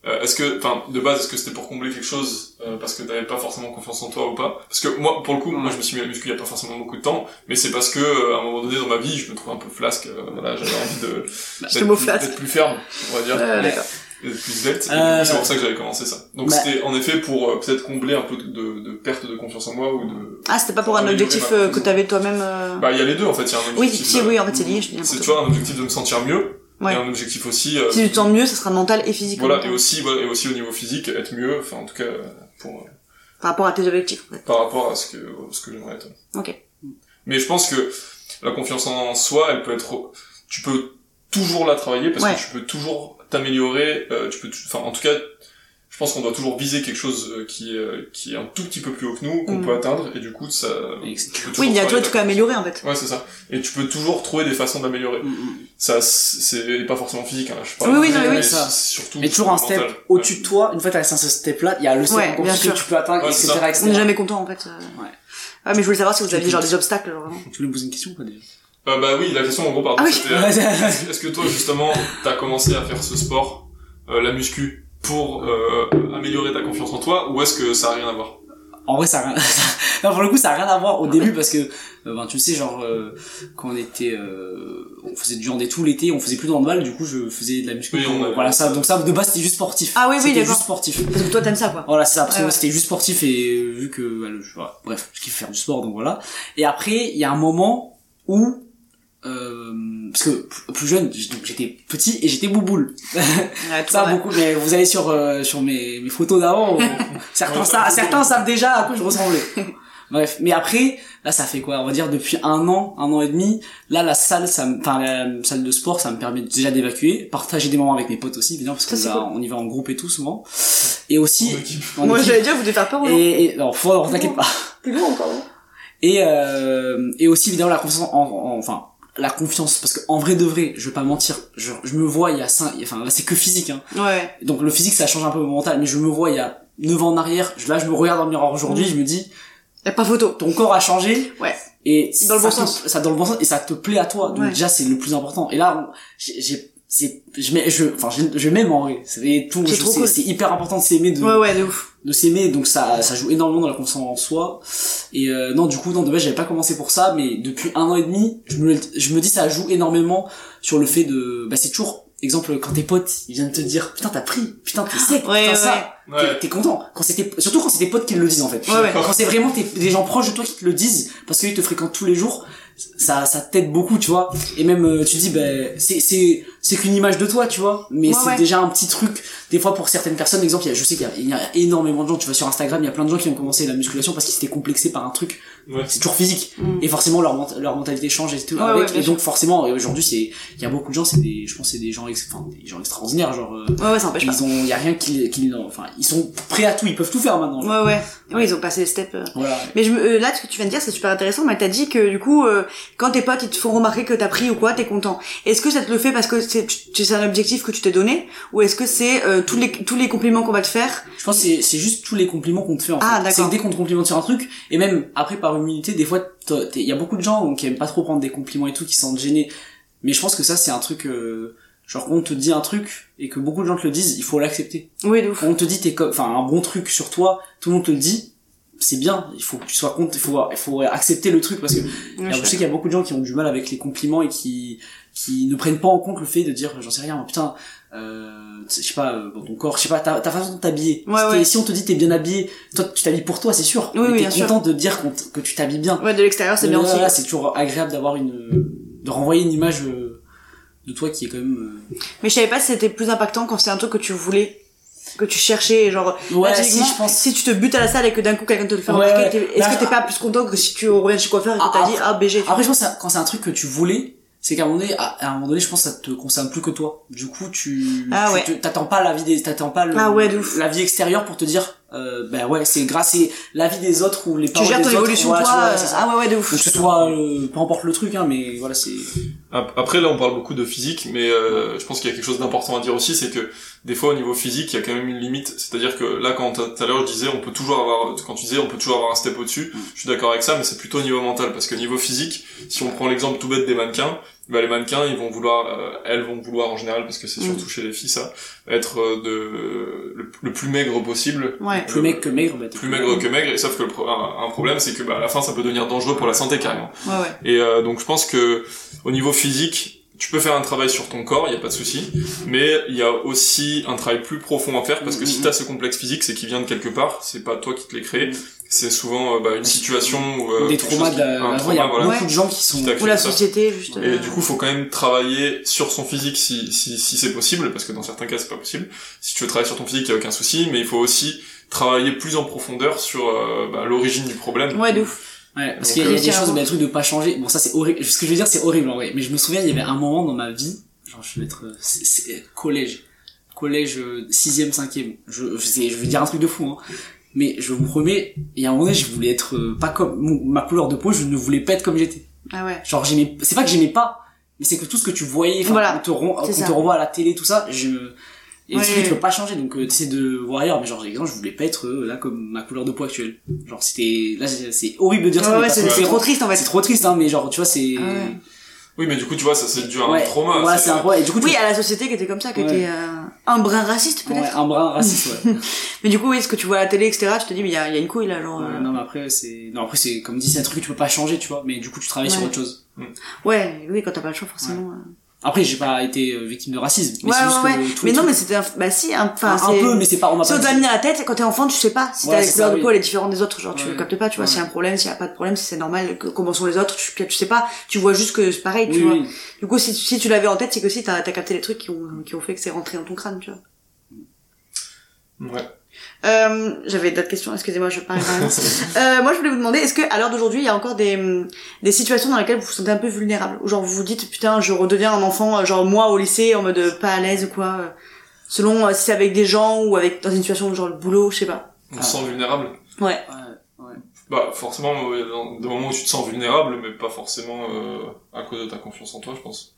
Euh, est-ce que enfin de base est-ce que c'était pour combler quelque chose euh, parce que t'avais pas forcément confiance en toi ou pas? Parce que moi pour le coup moi je me suis mis à la muscu il y a pas forcément beaucoup de temps mais c'est parce que euh, à un moment donné dans ma vie je me trouvais un peu flasque euh, voilà j'avais envie de flasque. d'être plus ferme on va dire Euh, d'accord. et d'être plus coup, c'est pour ça que j'avais commencé ça. Donc bah- c'était en effet pour euh, peut-être combler un peu de, de, de perte de confiance en moi ou de Ah, c'était pas pour un objectif ma euh, que t'avais toi-même. euh, Bah, il y a les deux, en fait. Il y a un Oui, objectif. si, euh, oui, en fait, c'est lié, C'est, tu vois, un objectif de me sentir mieux. Ouais. Et un objectif aussi, euh, Si tu te sens mieux, ça sera mental et physique. voilà, et aussi, voilà, et aussi au niveau physique, être mieux, enfin, en tout cas, pour, euh, Par rapport à tes objectifs, en fait. par rapport à ce que, ce que j'aimerais être. Ok. Mais je pense que la confiance en soi, elle peut être, tu peux toujours la travailler parce Ouais. que tu peux toujours t'améliorer, euh, tu peux, enfin, en tout cas, je pense qu'on doit toujours viser quelque chose euh, qui est, euh, qui est un tout petit peu plus haut que nous, qu'on Mm. peut atteindre, et du coup, ça, Oui, il y a toujours trucs à améliorer, en fait. Ouais, c'est ça. Et tu peux toujours trouver des façons d'améliorer. Mm, mm. Ça, c'est pas forcément physique, hein, je parle. Oui, oui, non, mais oui. mais Ça. c'est Surtout. Mais toujours un step au-dessus de toi, une fois que t'as atteint ce step-là, il y a le step Ouais, bien sûr. que tu peux atteindre, Ouais, c'est etc., etc. On n'est jamais content, en fait. euh. Ouais. Ah, mais je voulais savoir si vous aviez genre des obstacles, genre, vraiment. Tu voulais me poser une question ou pas déjà? Euh, bah oui, la question en gros, pardon, Ah oui. c'était. Est-ce que toi, justement, t'as commencé à faire ce sport, euh, la muscu, pour euh, améliorer ta confiance en toi, ou est-ce que ça a rien à voir? En vrai, ça a rien... non, pour le coup, ça a rien à voir au début parce que, euh, ben, tu sais, genre, euh, quand on était, euh, on faisait du handball tout l'été, on faisait plus de handball, du coup, je faisais de la muscu. Oui, avait- voilà, ça, donc ça, de base, c'était juste sportif. Ah oui, oui, C'était juste sportif. Parce que toi, t'aimes ça, quoi. Voilà, c'est ça, parce que Ouais, moi, ouais. c'était juste sportif et euh, vu que, voilà, je- voilà, bref, je kiffe faire du sport, donc voilà. Et après, il y a un moment où, euh, parce que plus jeune, donc j'étais petit et j'étais bouboule. Ouais, Ça, ouais. beaucoup, mais vous allez sur, euh, sur mes, mes photos d'avant, certains, ça, certains savent déjà à quoi je ressemblais. Bref, mais après, là, ça fait quoi? On va dire depuis un an, un an et demi. Là, la salle, ça, me- enfin, la salle de sport, ça me permet déjà d'évacuer, partager des moments avec mes potes aussi, évidemment, parce qu'on on y va en groupe et tout souvent. Et aussi, Moi, j'allais dire, vous devez faire peur et, et non, faut, t'inquiète pas. Plus loin encore. hein. Et euh, et aussi évidemment la confiance en, en- enfin la confiance parce que en vrai de vrai, je vais pas mentir, je, je me vois il y a cinq, enfin là c'est que physique hein. Ouais. Donc le physique ça change un peu mon mental, mais je me vois il y a 9 ans en arrière, je- là je me regarde dans le miroir aujourd'hui, je me dis Y a pas photo. ton corps a changé. Ouais. Et Dans le bon te- sens. Ça dans le bon sens et ça te plaît à toi. Donc Ouais. déjà c'est le plus important. Et là j'ai- c'est je m'ai- je enfin je, je m'aime en vrai. C'est tout C'est cool. hyper important de s'aimer de Ouais, ouais, de s'aimer donc ça ça joue énormément dans la confiance en soi et euh, non du coup non de base j'avais pas commencé pour ça mais depuis un an et demi je me je me dis ça joue énormément sur le fait de bah c'est toujours exemple quand tes potes ils viennent te dire putain t'as pris putain t'es sec Ouais, putain ouais. ça Ouais. t'es- content quand c'était surtout quand c'est tes potes qui le disent en fait Ouais, ouais. quand c'est vraiment tes, des gens proches de toi qui te le disent parce qu'ils te fréquentent tous les jours ça ça t'aide beaucoup tu vois et même euh, tu dis ben c'est c'est c'est qu'une image de toi tu vois mais Ouais, c'est ouais. déjà un petit truc des fois pour certaines personnes exemple il y a, je sais qu'il y a, il y a énormément de gens tu vas sur Instagram il y a plein de gens qui ont commencé la musculation parce qu'ils étaient complexés par un truc Ouais. c'est toujours physique Mm. et forcément leur leur mentalité change et tout Ouais, avec ouais, bien et donc forcément et aujourd'hui c'est il y a beaucoup de gens c'est des je pense que c'est des gens ex- enfin des gens extraordinaires genre euh, Ouais, ouais, ça empêche pas. ils ont il y a rien qui qui enfin ils sont prêts à tout ils peuvent tout faire maintenant genre. Ouais, ouais. Ouais, ils ont passé les steps. euh. voilà Mais je, euh, là, ce que tu viens de dire, c'est super intéressant. Mais t'as dit que du coup, euh, quand tes potes ils te font remarquer que t'as pris ou quoi, t'es content. Est-ce que ça te le fait parce que c'est c'est un objectif que tu t'es donné, ou est-ce que c'est euh, tous les tous les compliments qu'on va te faire? Je pense que c'est c'est juste tous les compliments qu'on te fait en Ah, fait. C'est que dès qu'on te complimente sur un truc, et même après par humilité, des fois, il y a beaucoup de gens qui aiment pas trop prendre des compliments et tout, qui sentent gênés. Mais je pense que ça c'est un truc, euh, genre quand on te dit un truc et que beaucoup de gens te le disent, il faut l'accepter. Oui, de ouf. Quand on te dit t'es enfin un bon truc sur toi, tout le monde te le dit, c'est bien. Il faut que tu sois compte, il faut il faut accepter le truc parce que je sais qu'il y a beaucoup de gens qui ont du mal avec les compliments et qui qui ne prennent pas en compte le fait de dire j'en sais rien putain euh, je sais pas euh, bon, ton corps je sais pas ta, ta façon de t'habiller Ouais, Si ouais. si on te dit t'es bien habillé toi tu t'habilles pour toi c'est sûr Oui, Mais oui, t'es bien sûr. content de dire que tu t'habilles bien Ouais, de l'extérieur, c'est Mais bien là, aussi. c'est toujours agréable d'avoir une de renvoyer une image euh, de toi qui est quand même Mais je savais pas si c'était plus impactant quand c'est un truc que tu voulais, que tu cherchais, genre. euh... ouais si je pense si tu te butes à la salle et que d'un coup quelqu'un te le fait remarquer, ouais. est-ce Là, que t'es pas plus content que si tu reviens chez coiffeur et que Ah, t'as dit, après- ah, BG. Après, je pense quand c'est un truc que tu voulais, c'est qu'à un moment donné, à, à un moment donné, je pense que ça te concerne plus que toi. Du coup, tu, Ah tu ouais. t'attends pas la vie des, t'attends pas le, Ah ouais, la vie extérieure pour te dire, euh, ben ouais, c'est grâce à la vie des autres ou les Tu paroles gères des ton autres. évolution, voilà, tu toi. vois, euh, c'est ça. ah ouais, ouais, de ouf. Que ce soit, euh, peu importe le truc, hein, mais voilà, c'est, Ap- Après, là, on parle beaucoup de physique, mais euh, je pense qu'il y a quelque chose d'important à dire aussi, c'est que des fois, au niveau physique, il y a quand même une limite. C'est-à-dire que là, quand tout à l'heure, je disais, on peut toujours avoir, quand tu disais, on peut toujours avoir un step au-dessus, je suis d'accord avec ça, mais c'est plutôt au niveau mental, parce que niveau physique, si on prend l'exemple tout bête des mannequins, bah, les mannequins, ils vont vouloir, euh, elles vont vouloir en général, parce que c'est Mm. surtout chez les filles ça, être euh, de le, le plus maigre possible. Ouais. plus maigre que maigre, bah, Plus maigre que maigre, et sauf que le pro- un, un problème, c'est que bah, à la fin, ça peut devenir dangereux pour la santé carrément. Ouais, ouais. Et euh, donc je pense que au niveau physique, tu peux faire un travail sur ton corps, il y a pas de souci, mais il y a aussi un travail plus profond à faire parce que si Mhm. t'as ce complexe physique, c'est qu'il vient de quelque part, c'est pas toi qui te l'as créé. C'est souvent euh, bah, une situation ou euh, des traumas de la, il y a voilà. beaucoup de gens qui sont, créé la société, juste. Et euh, du coup, faut quand même travailler sur son physique si, si, si c'est possible, parce que dans certains cas, c'est pas possible. Si tu veux travailler sur ton physique, il y a aucun souci, mais il faut aussi travailler plus en profondeur sur euh, bah, l'origine du problème. Ouais, de ouf. Ouais, parce qu'il y y a des choses, tiens, bah, des trucs de pas changer. Bon, ça c'est horrible. Ce que je veux dire, c'est horrible en vrai. Mais je me souviens, il y avait un moment dans ma vie, genre je vais être c'est- collège, collège euh, sixième, cinquième. Je, je, je vais dire un truc de fou, hein. Mais je vous promets, il y a un moment donné, je voulais être euh, pas comme mon- ma couleur de peau, je ne voulais pas être comme j'étais. Ah ouais. Genre j'aimais, c'est pas que j'aimais pas, mais c'est que tout ce que tu voyais, Voilà, on te, c'est ça. renvoie à la télé, tout ça, je et Ouais. tu peux pas changer, donc euh, t'essaies de voir ailleurs, mais genre, exemple, je voulais pas être euh, là comme ma couleur de peau actuelle. Genre, c'était, là, c'est c'est horrible de dire ça, Ouais, mais ouais, c'est c'est trop triste en c'est fait. trop triste, hein, mais genre, tu vois, c'est... Ah. Oui, mais du coup, tu vois, ça c'est dû à un Ouais, trauma. voilà, c'est un. Et du coup, tu- Oui, à la société qui était comme ça, qui Ouais. était euh, un brin raciste peut-être. ouais, un brin raciste, ouais. Mais du coup, oui, ce que tu vois à la télé, etc., tu te dis, mais il y a, y a une couille là, genre. Ouais, euh, non, mais après, c'est, non, après, c'est, comme dit, c'est un truc que tu peux pas changer, tu vois, mais du coup, tu travailles sur Ouais. autre chose. Ouais, oui, quand t'as pas le choix, forcément. euh. Après, j'ai pas été euh, victime de racisme, mais Ouais, c'est juste ouais, que ouais. tous Mais non, mais c'était un... Bah si, un- enfin, un, peu, mais c'est pas, on m'a Si pas on t'a dit- mis à la tête, quand t'es enfant, tu sais pas si Ouais, ta couleur ça, de peau elle est différente des autres, genre tu Ouais. captes pas, tu vois, Ouais. s'il y a un problème, s'il y a pas de problème, si c'est normal, que, comment sont les autres, tu, tu sais pas, tu vois juste que c'est pareil, tu Oui, vois. oui. Du coup, si, si tu l'avais en tête, c'est que si t'as as capté les trucs qui ont, qui ont fait que c'est rentré dans ton crâne, tu vois. Ouais. Euh, j'avais d'autres questions, excusez-moi, je parle euh, moi, je voulais vous demander, est-ce que, à l'heure d'aujourd'hui, il y a encore des, hum, des situations dans lesquelles vous vous sentez un peu vulnérable? Ou genre, vous vous dites, putain, je redeviens un enfant, euh, genre, moi, au lycée, en mode euh, pas à l'aise ou quoi, selon euh, si c'est avec des gens ou avec, dans une situation genre le boulot, je sais pas. On se sent vulnérable. Ouais. Ouais, ouais. Bah, forcément, ouais, dans des moments où tu te sens vulnérable, mais pas forcément euh, à cause de ta confiance en toi, je pense.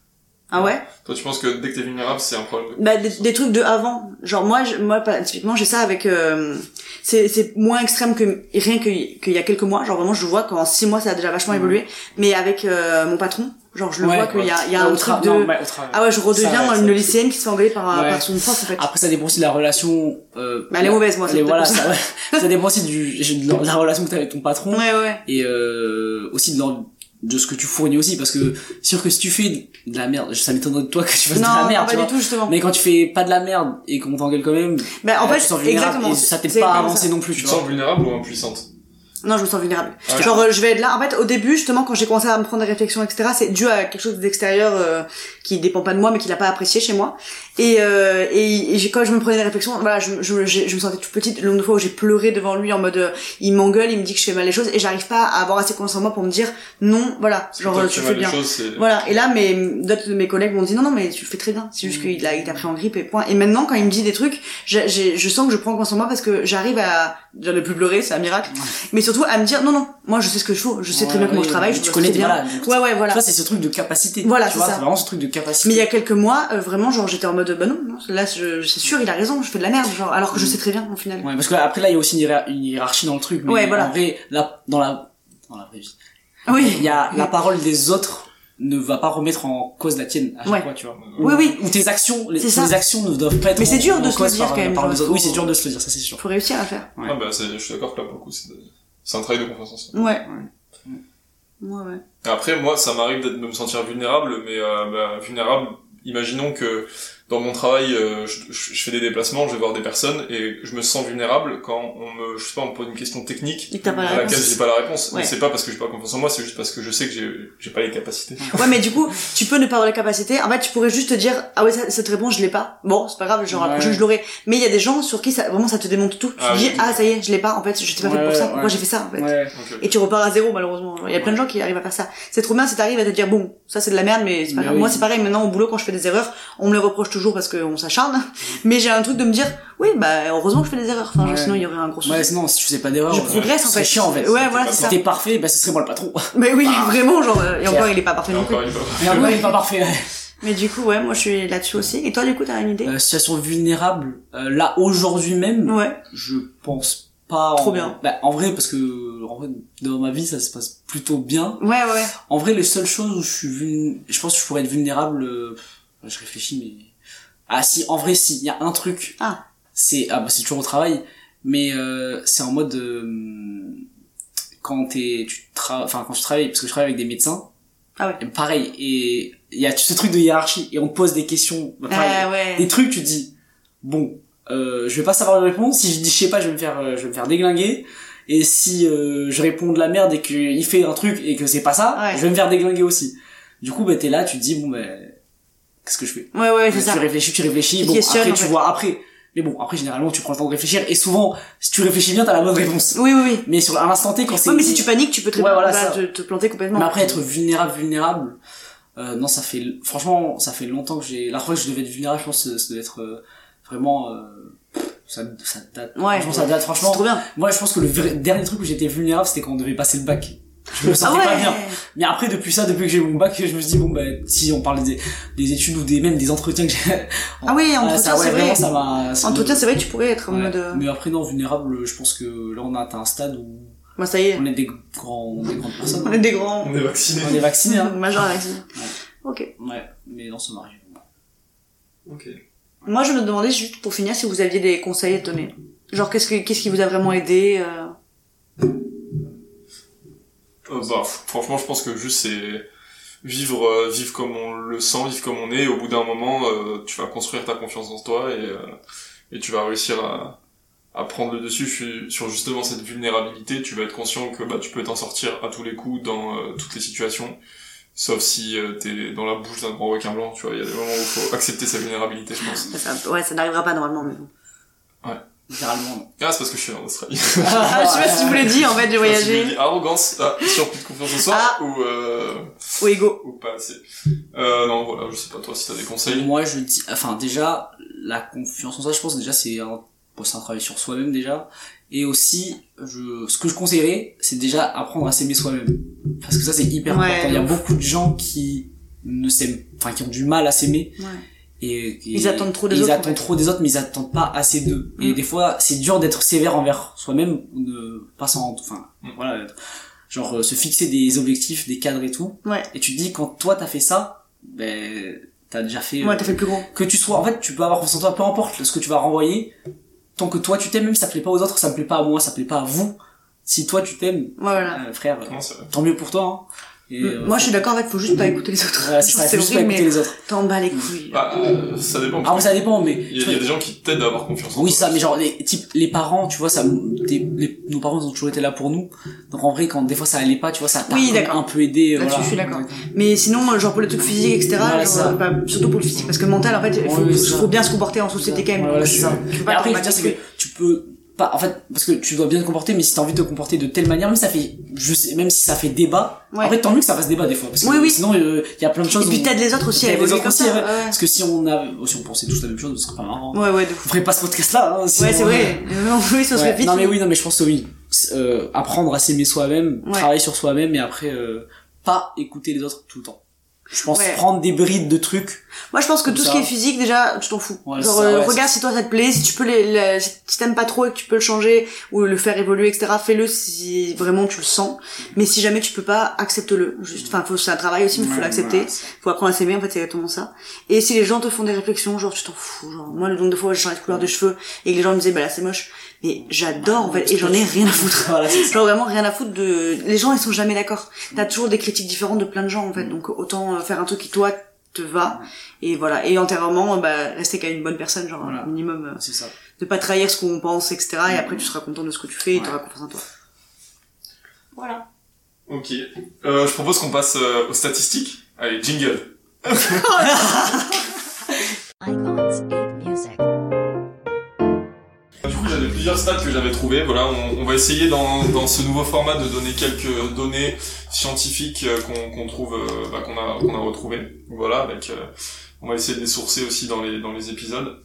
Ah ouais? Toi, tu penses que dès que t'es vulnérable, c'est un problème de... Bah, des, des trucs de avant. Genre, moi, je, moi, typiquement, j'ai ça avec, euh, c'est, c'est moins extrême que, rien que, qu'il y a quelques mois. Genre, vraiment, je vois qu'en six mois, ça a déjà vachement évolué. Mais avec, euh, mon patron, genre, je le Ouais, vois qu'il y a, il y a un truc de, non, ah ouais, je redeviens Ça, ouais, une ça- lycéenne qui se fait engueuler par, Ouais. par son prof, en fait. Après, ça dépend aussi de la relation. Euh, Bah, elle est mauvaise, moi, elle voilà, ça, ça dépend aussi du, de la, relation que t'as avec ton patron Ouais, ouais. et euh, aussi de, leur- de ce que tu fournis aussi, parce que sûr que si tu fais de la merde, ça m'étonnerait de toi que tu fasses Non, de la merde, pas tu du tout, justement. Mais quand tu fais pas de la merde et qu'on t'engueule quand même, Bah, en euh, fait, tu sens vulnérable exactement. et ça t'aide pas à avancer non plus, Tu tu te vois. sens vulnérable ou impuissante Non, je me sens vulnérable. Ouais. Genre, euh, je vais être là. En fait, au début, justement, quand j'ai commencé à me prendre des réflexions, etc., c'est dû à quelque chose d'extérieur euh, qui dépend pas de moi, mais qu'il a pas apprécié chez moi. Et, euh, et, et quand je me prenais des réflexions, voilà, je, je, je me sentais toute petite. Le nombre de fois où j'ai pleuré devant lui en mode, euh, il m'engueule, il me dit que je fais mal les choses, et j'arrive pas à avoir assez confiance en moi pour me dire non, voilà, genre euh, tu fais bien. choses. Voilà. Et là, mes, d'autres de mes collègues m'ont dit non, non, mais tu fais très bien. C'est juste Mm. qu'il a, il t'a pris en grippe et point. Et maintenant, quand il me dit des trucs, j'ai, j'ai- je sens que je prends confiance en moi parce que j'arrive à, ne plus pleurer, c'est un miracle. Mais surtout à me dire non, non, moi je sais ce que je fais, je sais très bien Ouais, comment je travaille, je tu connais tes bien. malades. Ouais, ouais, voilà. Vois, c'est ce truc de capacité. Voilà, tu c'est vois, ça. c'est vraiment ce truc de capacité. Mais il y a quelques mois, euh, vraiment, genre, j'étais en mode, bah non, non, là, c'est sûr, il a raison, je fais de la merde, genre, alors que je sais très bien, au final. Ouais, parce que là, après là, il y a aussi une, hiérar- une hiérarchie dans le truc. Mais Ouais, voilà. En vrai, là, dans la, dans la vraie vie, Oui. il y a la parole des autres ne va pas remettre en cause la tienne à chaque Ouais. fois, tu vois. Oui, oui. Ou tes actions, les, ça. tes actions ne doivent pas être. Mais c'est dur de se le dire, par- quand même, par. Oui, c'est dur de se le dire, ça c'est sûr. Faut réussir à faire. Ouais. Ah bah, je suis d'accord que là, pour le coup, c'est, c'est un travail de confiance en soi. Ouais. Ouais, ouais. Et Après, moi, ça m'arrive de me sentir vulnérable, mais euh, bah, vulnérable, imaginons que dans mon travail, euh, je, je- fais des déplacements, je vais voir des personnes, et je me sens vulnérable quand on me, je sais pas, on me pose une question technique Et que t'as pas la à laquelle j'ai pas la réponse. Ouais. Mais c'est pas parce que j'ai pas confiance en moi, c'est juste parce que je sais que j'ai, j'ai pas les capacités. Ouais, mais du coup, tu peux ne pas avoir les capacités. En fait, tu pourrais juste te dire, ah ouais, ça- cette réponse, je l'ai pas. Bon, c'est pas grave, genre, Ouais. je l'aurai. Mais il y a des gens sur qui ça, vraiment, ça te démonte tout. Tu Ah te dis, oui. ah, ça y est, je l'ai pas. En fait, je t'ai pas fait pour ça. ouais, Pourquoi j'ai fait ça, en fait? Ouais. Ok. Et tu repars à zéro, malheureusement. Il y a plein de gens qui arrivent à faire ça. C'est trop bien si t'arrives à te dire, bon, ça c'est de la merde, mais c'est pas Mais grave. oui. Moi, c'est pareil, maintenant, au boulot, quand je fais des erreurs, on me les reproche toujours parce qu'on s'acharne. Mais j'ai un truc de me dire, oui, bah, heureusement que je fais des erreurs. Enfin, Ouais. sinon, il y aurait un gros souci. Ouais, sinon, si tu faisais pas d'erreur, je euh, progresse, en fait. chiant, en fait. Ouais, voilà, c'est Si ça. t'es parfait, bah, ce serait moi le patron. Mais oui, vraiment, genre, euh, et encore, il est pas parfait non plus. encore, il va- Et encore, il est pas parfait, ouais. Mais du coup, ouais, moi, je suis là-dessus aussi. Et toi, du coup, t'as une idée? Euh, situation vulnérable, euh, là, aujourd'hui même, Ouais. je pense pas. Trop en... bien. Bah, en vrai, parce que, en vrai, dans ma vie, ça se passe plutôt bien. Ouais, ouais. En vrai, les seules choses où je suis vuln... je pense que je pourrais être vulnérable, euh, je réfléchis, mais, ah, si, en vrai, si, il y a un truc. Ah. C'est, ah, bah, c'est toujours au travail, mais, euh, c'est en mode, euh, quand t'es, tu tra... enfin, quand je travaille, parce que je travaille avec des médecins. Ah ouais. et pareil, et il y a ce truc de hiérarchie, et on te pose des questions, bah, pareil, Ah ouais. des trucs, tu te dis, bon, euh, je vais pas savoir les réponses. Si je dis je sais pas, je vais me faire, euh, je vais me faire déglinguer. Et si euh, je réponds de la merde et qu'il fait un truc et que c'est pas ça, Ouais. je vais me faire déglinguer aussi. Du coup, bah t'es là, tu te dis bon ben, qu'est-ce que je fais Ouais, ouais, c'est Tu ça. réfléchis, tu réfléchis. Tu bon, questionnes, après en tu fait. vois après. Mais bon, après généralement tu prends le temps de réfléchir et souvent, si tu réfléchis bien, t'as la bonne réponse. Oui, oui, oui. Mais sur un instant T, quand c'est Ouais, mais si tu paniques, tu peux très Ouais, voilà, bah, ça. te, te planter complètement. mais après être vulnérable, vulnérable, euh, non, ça fait, franchement, ça fait longtemps que j'ai, la fois que je devais être vulnérable, je pense que ça devait être euh, vraiment, euh, ça, ça date. Ouais. Franchement, ça date, c'est franchement. trop bien. Moi, je pense que le vrai- dernier truc où j'étais vulnérable, c'était quand on devait passer le bac. Je me Ah sentais ouais. pas bien. Mais après, depuis ça, depuis que j'ai eu mon bac, je me suis dit, bon, bah, si on parle des, des études ou des, même des entretiens que j'ai. Ah oui, Ouais, entretien, ça, ouais, c'est vrai. ça ça Entretien, me- c'est vrai que tu pourrais être en Ouais. mode, euh, Mais après, non, vulnérable, je pense que là, on a atteint un stade où bah, ça y est. on est des grands, des grandes personnes. On est des grands. On est vacciné. On est vaccinés, hein. Majeur vacciné. Ouais. Ok. Ouais, mais non, ça m'arrive. Ok. Moi, je me demandais juste pour finir si vous aviez des conseils à donner. Genre, qu'est-ce que, qu'est-ce qui vous a vraiment aidé, euh... Euh, bah, franchement, je pense que juste c'est vivre, euh, vivre comme on le sent, vivre comme on est. Et au bout d'un moment, euh, tu vas construire ta confiance en toi et, tu vas réussir à, à prendre le dessus sur- justement cette vulnérabilité. Tu vas être conscient que bah, tu peux t'en sortir à tous les coups dans toutes les situations. Sauf si t'es dans la bouche d'un grand requin blanc, tu vois. Il y a des moments où il faut accepter sa vulnérabilité, je pense. ouais, ça n'arrivera pas normalement, mais bon. Littéralement, non. Ah, c'est parce que je suis en Australie. Ah, je sais pas si tu voulais dire, en fait, de Je voyager. dit arrogance, ah, surplus de confiance en soi, Ah. ou, euh, Ou ego. ou pas assez. Euh, non, voilà, je sais pas toi si t'as des conseils. Moi, je dis, enfin, déjà, la confiance en soi, je pense déjà, c'est un, bon, c'est un travail sur soi-même déjà. Et aussi, je, ce que je conseillerais, c'est déjà apprendre à s'aimer soi-même. Parce que ça, c'est hyper Ouais, important. Il y a beaucoup de gens qui ne s'aiment, enfin, qui ont du mal à s'aimer. Ouais. Et, et- Ils attendent trop des ils autres, en attendent fait. trop des autres, mais ils attendent pas assez d'eux. Et Mm. des fois, c'est dur d'être sévère envers soi-même ou de pas s'en, enfin, Mm. voilà, genre euh, se fixer des objectifs, des cadres et tout. Ouais. Et tu te dis quand toi t'as fait ça, ben t'as déjà fait. Ouais, euh, t'as fait le plus gros. que tu sois, en fait, tu peux avoir confiance en toi, peu importe ce que tu vas renvoyer. Tant que toi tu t'aimes, même si ça plaît pas aux autres, ça me plaît pas à moi, ça plaît pas à vous. Si toi tu t'aimes, Ouais, voilà. euh, frère, euh, Non, tant mieux pour toi. Hein. Et, euh, Moi, je suis d'accord, en fait, faut juste pas écouter les autres. Ouais, c'est ça, faut juste pas écouter mais les autres. t'en bats les couilles. Bah, euh, ça dépend. Ah, mais ça dépend, mais. Il y, a, il y a des gens qui t'aident à avoir confiance en Oui, toi. ça, mais genre, les, type, les parents, tu vois, ça, des- les- nos parents ils ont toujours été là pour nous. Donc, en vrai, quand des fois ça allait pas, tu vois, ça t'a Oui, un peu aidé. euh, Là-dessus, voilà. je suis d'accord. Mais sinon, genre pour les trucs physiques, etc., Voilà, genre, ça. euh, bah, surtout pour le physique, parce que le mental, en fait, il faut, Ouais, faut bien se comporter en société quand même. Ouais, voilà, Tu- c'est ça. tu peux Et pas après, le pire, c'est que tu peux pas, en fait, parce que tu dois bien te comporter, mais si t'as envie de te comporter de telle manière, même si ça fait, je sais, même si ça fait débat, Ouais. après, tant mieux que ça fasse débat des fois, parce que Oui, oui. sinon, il y a plein de choses. Et puis t'aides les autres aussi à évoluer autres comme aussi, ça. ouais. Parce que si on a, si on pensait tous la même chose, ce serait pas marrant. Ouais, ouais, de. On ferait pas ce podcast-là, hein, sinon, Ouais, c'est vrai. Non, oui, ça se Ouais. fait vite. Non mais oui, non mais je pense que oui. Euh, apprendre à s'aimer soi-même, travailler sur soi-même et après euh, pas écouter les autres tout le temps. Je pense Ouais. prendre des brides de trucs. Moi, je pense que tout ce qui est physique, déjà, tu t'en fous. Ouais, Genre, ça, euh, ouais, regarde si toi ça te plaît, si tu peux les, les- si t'aimes pas trop et que tu peux le changer ou le faire évoluer, etc. Fais-le si vraiment tu le sens. Mais si jamais tu peux pas, accepte-le. Juste, enfin, faut, c'est un travail aussi, mais faut l'accepter. Faut apprendre à s'aimer, en fait, c'est exactement ça. Et si les gens te font des réflexions, genre, tu t'en fous, genre, moi, le nombre de fois j'ai changé de couleur de cheveux et que les gens me disaient, bah là, c'est moche. Mais j'adore, en fait, et j'en ai rien à foutre. Voilà. Genre vraiment rien à foutre de... Les gens, ils sont jamais d'accord. T'as toujours des critiques différentes de plein de gens, en fait. Donc, autant euh, faire un truc qui, toi, te va. Et voilà. Et antérieurement, bah, rester qu'à une bonne personne, genre, Voilà. un minimum. euh, C'est ça. de pas trahir ce qu'on pense, etc. Et après, tu seras content de ce que tu fais et Ouais. t'auras confiance en toi. Voilà. Ok. Euh, je propose qu'on passe euh, aux statistiques. Allez, jingle. Icons 8 Music. Du coup, j'avais plusieurs stats que j'avais trouvées. Voilà, on, on va essayer dans, dans ce nouveau format de donner quelques données scientifiques euh, qu'on trouve, euh, bah, qu'on a, a retrouvées. Voilà, avec, euh, on va essayer de les sourcer aussi dans les, dans les épisodes.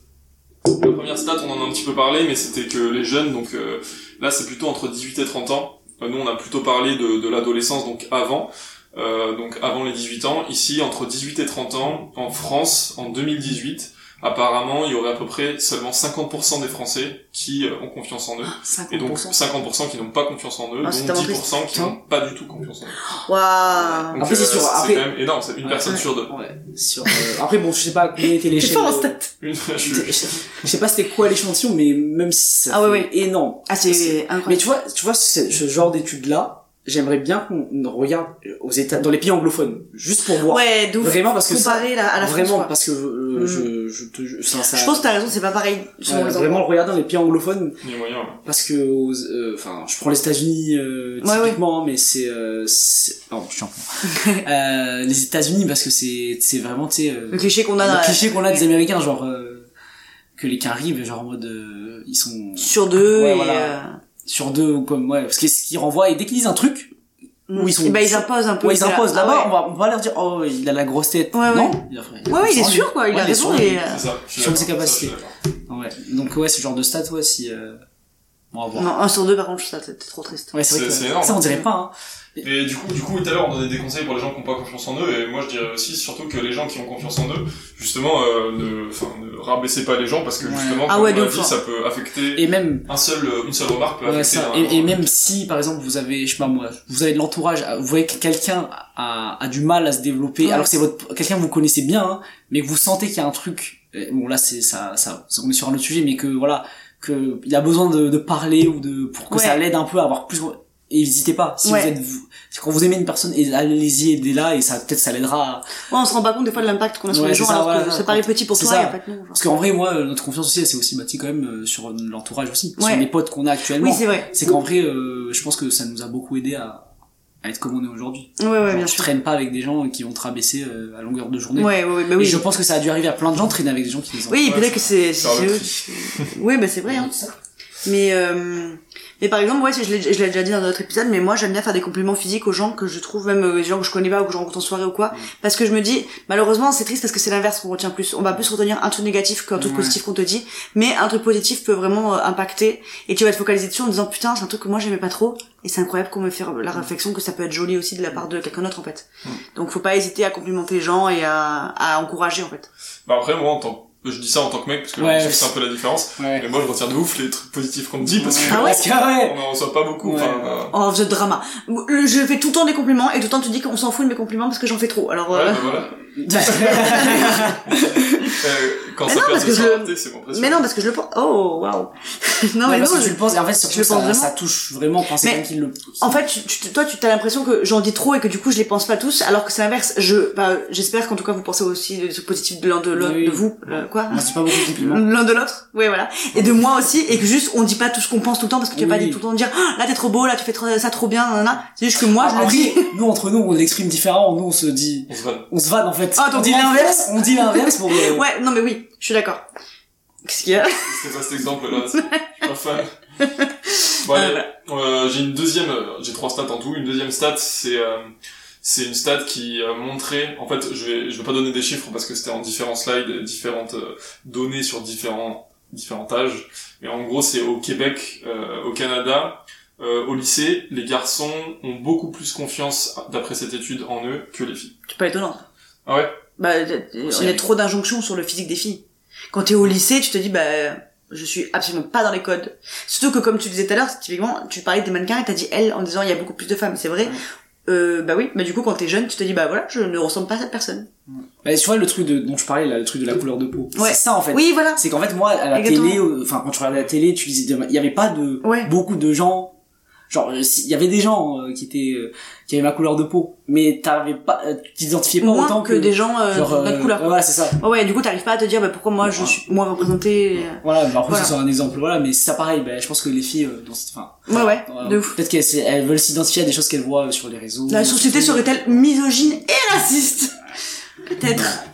La première stat, on en a un petit peu parlé, mais c'était que les jeunes, donc euh, là, c'est plutôt entre 18 et 30 ans. Euh, nous, on a plutôt parlé de, de l'adolescence, donc avant. Euh, donc avant les 18 ans. Ici, entre 18 et 30 ans, en France, en 2018, apparemment, il y aurait à peu près seulement 50% des Français qui euh, ont confiance en eux. 50%. Et donc 50% qui n'ont pas confiance en eux, Ah, dont tellement 10% qui n'ont pas du tout confiance en eux. Waouh. Après, c'est sûr, après- quand même énorme, c'est une Ouais. personne sur deux. Ouais. Sur, euh, Après, bon, je sais pas combien était l'échelle. fort en de- stat. Une, je sais- pas c'était quoi l'échantillon, mais même si ça Ah ouais, fait énorme. Ah, c'est Mais incroyable. tu vois, tu vois, ce, ce genre d'études-là, j'aimerais bien qu'on regarde aux États, dans les pays anglophones, juste pour voir. Ouais, d'où Vraiment, parce que ça- comparer la, à la France, Vraiment, quoi. parce que euh, Mm. je, je te, je, ça, ça- Je pense que t'as raison, c'est pas pareil. selon Ouais, les vraiment le regarder dans les pays anglophones, Il y a moyen, ouais. parce que, euh, enfin, je prends les États-Unis euh, Ouais, typiquement, mais c'est, euh, c'est- pardon, je suis en euh, les États-Unis parce que c'est, c'est vraiment, tu sais, euh, Le cliché qu'on a le cliché qu'on a des Américains, genre euh, que les qui arrivent, genre en mode, euh, ils sont sur deux Ouais, et voilà. euh, sur deux ou comme ouais, parce que ce qu'ils renvoient et dès qu'ils disent un truc, Où ils sont- Et bah, ils imposent un peu. ouais, ils imposent Ah là-bas, ouais. on va, on va leur dire oh il a la grosse tête, Ouais, non ouais. Il a- Ouais, ouais, il est sûr, quoi, il Ouais, a est raison, et, euh, Sur ses capacités. Ouais. Donc ouais, ce genre de stats, ouais, si euh... on va voir. Non, un sur deux, par contre, ça, c'est trop triste. Ouais, c'est vrai que ça on dirait pas. Hein. Et du coup, du coup, tout à l'heure, on donnait des conseils pour les gens qui n'ont pas confiance en eux, et moi, je dirais aussi, surtout que les gens qui ont confiance en eux, justement, euh, ne, enfin, ne rabaissez pas les gens, parce que Ouais. justement, Ah comme ouais, on de l'a ouf, dit, hein. ça peut affecter Et même un seul, euh, une seule remarque peut Ouais, affecter ça. un- Et, et même si, par exemple, vous avez, je sais pas moi, vous avez de l'entourage, vous voyez que quelqu'un a, a du mal à se développer, Ouais. alors que c'est votre, quelqu'un que vous connaissez bien, hein, mais que vous sentez qu'il y a un truc, euh, bon là c'est ça, ça, ça, on est sur un autre sujet, mais que voilà, que il a besoin de, de parler ou de, pour que Ouais. ça l'aide un peu à avoir plus, et n'hésitez pas, si Ouais. vous êtes, vous, quand vous aimez une personne, et allez-y, aidez-la, et ça, peut-être ça l'aidera à, Ouais, on se rend pas compte des fois de l'impact qu'on a sur Ouais, les c'est gens, ça, alors voilà, que ça paraît petit pour c'est toi, ça. et en fait, non. genre. parce qu'en vrai, moi, euh, notre confiance aussi, elle s'est aussi bâtie quand même euh, sur l'entourage aussi, sur les potes qu'on a actuellement. Oui, c'est vrai. c'est qu'en vrai, euh, je pense que ça nous a beaucoup aidé à, à être comme on est aujourd'hui. Ouais, ouais, Genre, bien tu sûr. traînes pas avec des gens qui vont te rabaisser euh, à longueur de journée. Ouais, ouais, bah Et oui. je pense que ça a dû arriver à plein de gens de traîner avec des gens qui les ont. Oui, peut-être que c'est, c'est. Oui, bah c'est vrai, hein. Mais, euh, mais par exemple, ouais, je l'ai, déjà dit dans d'autres épisodes, mais moi j'aime bien faire des compliments physiques aux gens que je trouve, même euh, des gens que je connais pas ou que je rencontre en soirée ou quoi, parce que je me dis, malheureusement c'est triste parce que c'est l'inverse qu'on retient plus. On va plus retenir un truc négatif qu'un truc Ouais. positif qu'on te dit, mais un truc positif peut vraiment euh, impacter et tu vas te focaliser dessus en disant putain c'est un truc que moi j'aimais pas trop et c'est incroyable qu'on me fait la réflexion que ça peut être joli aussi de la part de quelqu'un d'autre en fait. Mm. Donc faut pas hésiter à complimenter les gens et à, à encourager en fait. Bah après, moi, en tant je dis ça en tant que mec, parce que Ouais, je sais que c'est un peu la différence. Ouais. Mais moi, je retiens de ouf les trucs positifs qu'on me dit, parce que Ah ouais Parce que, ouais. on en reçoit pas beaucoup. Ouais. Enfin, euh, Oh, the drama. Je fais tout le temps des compliments et tout le temps tu dis qu'on s'en fout de mes compliments parce que j'en fais trop. Alors, ouais, euh, bah voilà. Euh, quand Mais ça non, parce de que je- c'est mon précieux. mais non, parce que je le pense. Oh, waouh. non, mais non. que tu le penses, et en fait, surtout, je le ça, pense vraiment. ça touche vraiment quand c'est qui le. En fait, tu, tu- toi, tu as l'impression que j'en dis trop et que du coup, je les pense pas tous, alors que c'est l'inverse. Je, bah, j'espère qu'en tout cas, vous pensez aussi des trucs positifs de l'un de l'autre, Oui, oui. de vous, euh, quoi. Moi, c'est pas beaucoup de compliments. L'un de l'autre, oui voilà. Et de moi aussi, et que juste on dit pas tout ce qu'on pense tout le temps parce que tu vas pas Oui. dire tout le temps dire Ah, là t'es trop beau, là tu fais trop- ça trop bien, nanana. C'est juste que moi je le dis. nous, entre nous, on l'exprime différent, nous, on se dit, On se vanne. on se vanne, en fait. Ah, on dit l'inverse, on dit l'inverse pour, euh, Ouais, non mais oui, je suis d'accord. Qu'est-ce qu'il y a C'était pas cet exemple-là. Je suis pas fan. Bon, allez, euh, j'ai une deuxième, euh, j'ai trois stats en tout. Une deuxième stat, c'est euh, c'est une stat qui a montré. En fait, je vais je vais pas donner des chiffres parce que c'était en différents slides, différentes euh, données sur différents différents âges. Mais en gros, c'est au Québec, euh, au Canada. euh, au lycée, les garçons ont beaucoup plus confiance, d'après cette étude, en eux que les filles. C'est pas étonnant. Ah ouais? Bah, on a trop d'injonctions sur le physique des filles. Quand t'es au lycée, tu te dis, bah, je suis absolument pas dans les codes. Surtout que, comme tu disais tout à l'heure, typiquement, tu parlais des mannequins et t'as dit elle en disant il y a beaucoup plus de femmes, c'est vrai. Euh, bah oui, mais du coup, quand t'es jeune, tu te dis, bah voilà, je ne ressemble pas à cette personne. Bah, tu vois le truc de, dont je parlais là, le truc de la couleur de peau. Ouais. C'est ça en fait. Oui, voilà. C'est qu'en fait moi à la Exactement. télé, euh, enfin quand tu regardais la télé, tu disais, il y avait pas de Ouais. beaucoup de gens. Genre euh, si- il y avait des gens euh, qui étaient euh, qui avaient ma couleur de peau, mais t'avais pas, euh, t'identifiais pas Moins autant que, des gens euh, genre, de notre couleur. Ouais, c'est ça. Ouais, ouais, du coup, t'arrives pas à te dire, bah pourquoi moi je suis moins représentée. euh. Voilà, bah, après Voilà. c'est un exemple, voilà, mais c'est ça pareil. Bah, je pense que les filles, euh, dans cette, enfin, Ouais, ouais, voilà, de ouf. peut-être qu'elles elles veulent s'identifier à des choses qu'elles voient euh, sur les réseaux. La société serait-elle misogyne et raciste? Peut-être.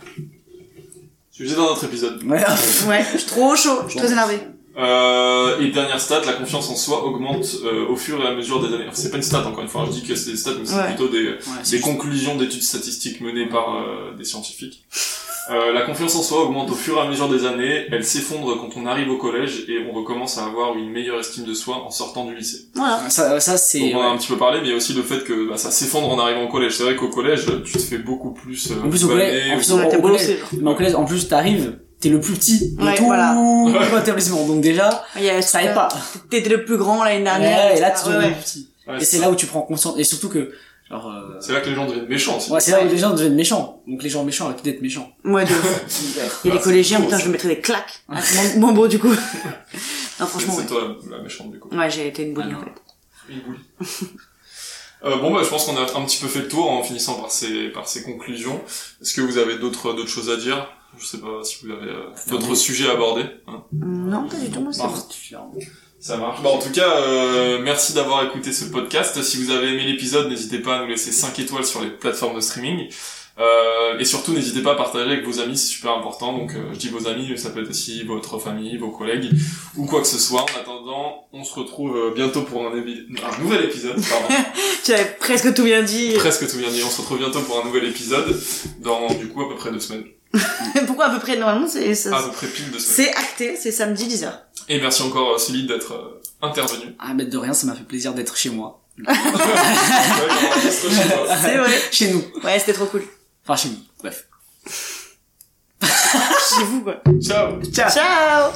Sujet dans notre épisode. Ouais. Ouais, je suis trop chaud, je suis très énervée. Euh, et dernière stat, la confiance en soi augmente euh, au fur et à mesure des années. Alors, C'est pas une stat encore une fois, je dis que c'est des stats, mais c'est Ouais. plutôt des, Ouais, des juste- conclusions d'études statistiques menées par euh, des scientifiques. Euh, la confiance en soi augmente au fur et à mesure des années, elle s'effondre quand on arrive au collège et on recommence à avoir une meilleure estime de soi en sortant du lycée. Voilà. Ça, ça c'est. Donc on en a un petit peu parlé, mais il y a aussi le fait que bah, ça s'effondre en arrivant au collège. C'est vrai qu'au collège, tu te fais beaucoup plus euh, En plus, au collège- en plus, Ouais, au collège, en plus, t'arrives, t'es le plus petit de Ouais, tout voilà. l'établissement. Donc déjà, Il y a ça aide pas. T'étais le plus grand l'année dernière. Ouais, et là, tu deviens Ouais, le plus petit. Ouais, Et c'est là où tu prends conscience. Et surtout que, genre, euh, c'est là que les gens deviennent méchants ouais, c'est là où les gens deviennent méchants. Donc les gens méchants arrêtent d'être méchants. Ouais, de y a Ah, des collégiens, putain, je me mettrais des claques. Ah, c'est moins, moins beau, du coup. Non, franchement, C'est ouais. toi la, méchante du coup. Ouais, j'ai été une Ah, en non. fait. Une boule. Euh, bon bah je pense qu'on a un petit peu fait le tour en finissant par ces par ces conclusions. Est-ce que vous avez d'autres d'autres choses à dire? Je sais pas si vous avez euh, d'autres oui. sujets à aborder. hein. Non, pas du tout, moi, c'est bon. Ça marche. Bah, en tout cas, euh, merci d'avoir écouté ce podcast. Si vous avez aimé l'épisode, n'hésitez pas à nous laisser 5 étoiles sur les plateformes de streaming. Euh, et surtout, n'hésitez pas à partager avec vos amis, c'est super important. Donc, euh, je dis vos amis, mais ça peut être aussi votre famille, vos collègues, ou quoi que ce soit. En attendant, on se retrouve euh, bientôt pour un, évi- un nouvel épisode. Pardon. Tu avais presque tout bien dit. Presque tout bien dit. On se retrouve bientôt pour un nouvel épisode, dans du coup à peu près deux semaines. Pourquoi à peu près, normalement, c'est, ça- À peu près pile deux semaines. c'est acté, c'est samedi 10h. Et merci encore, euh, Céline, d'être euh, intervenue. Ah, mais de rien, ça m'a fait plaisir d'être chez moi. Ouais. C'est vrai. Chez nous. Ouais, c'était trop cool. Enfin, chez nous. Bref. Chez vous, quoi. Ciao Ciao. Ciao.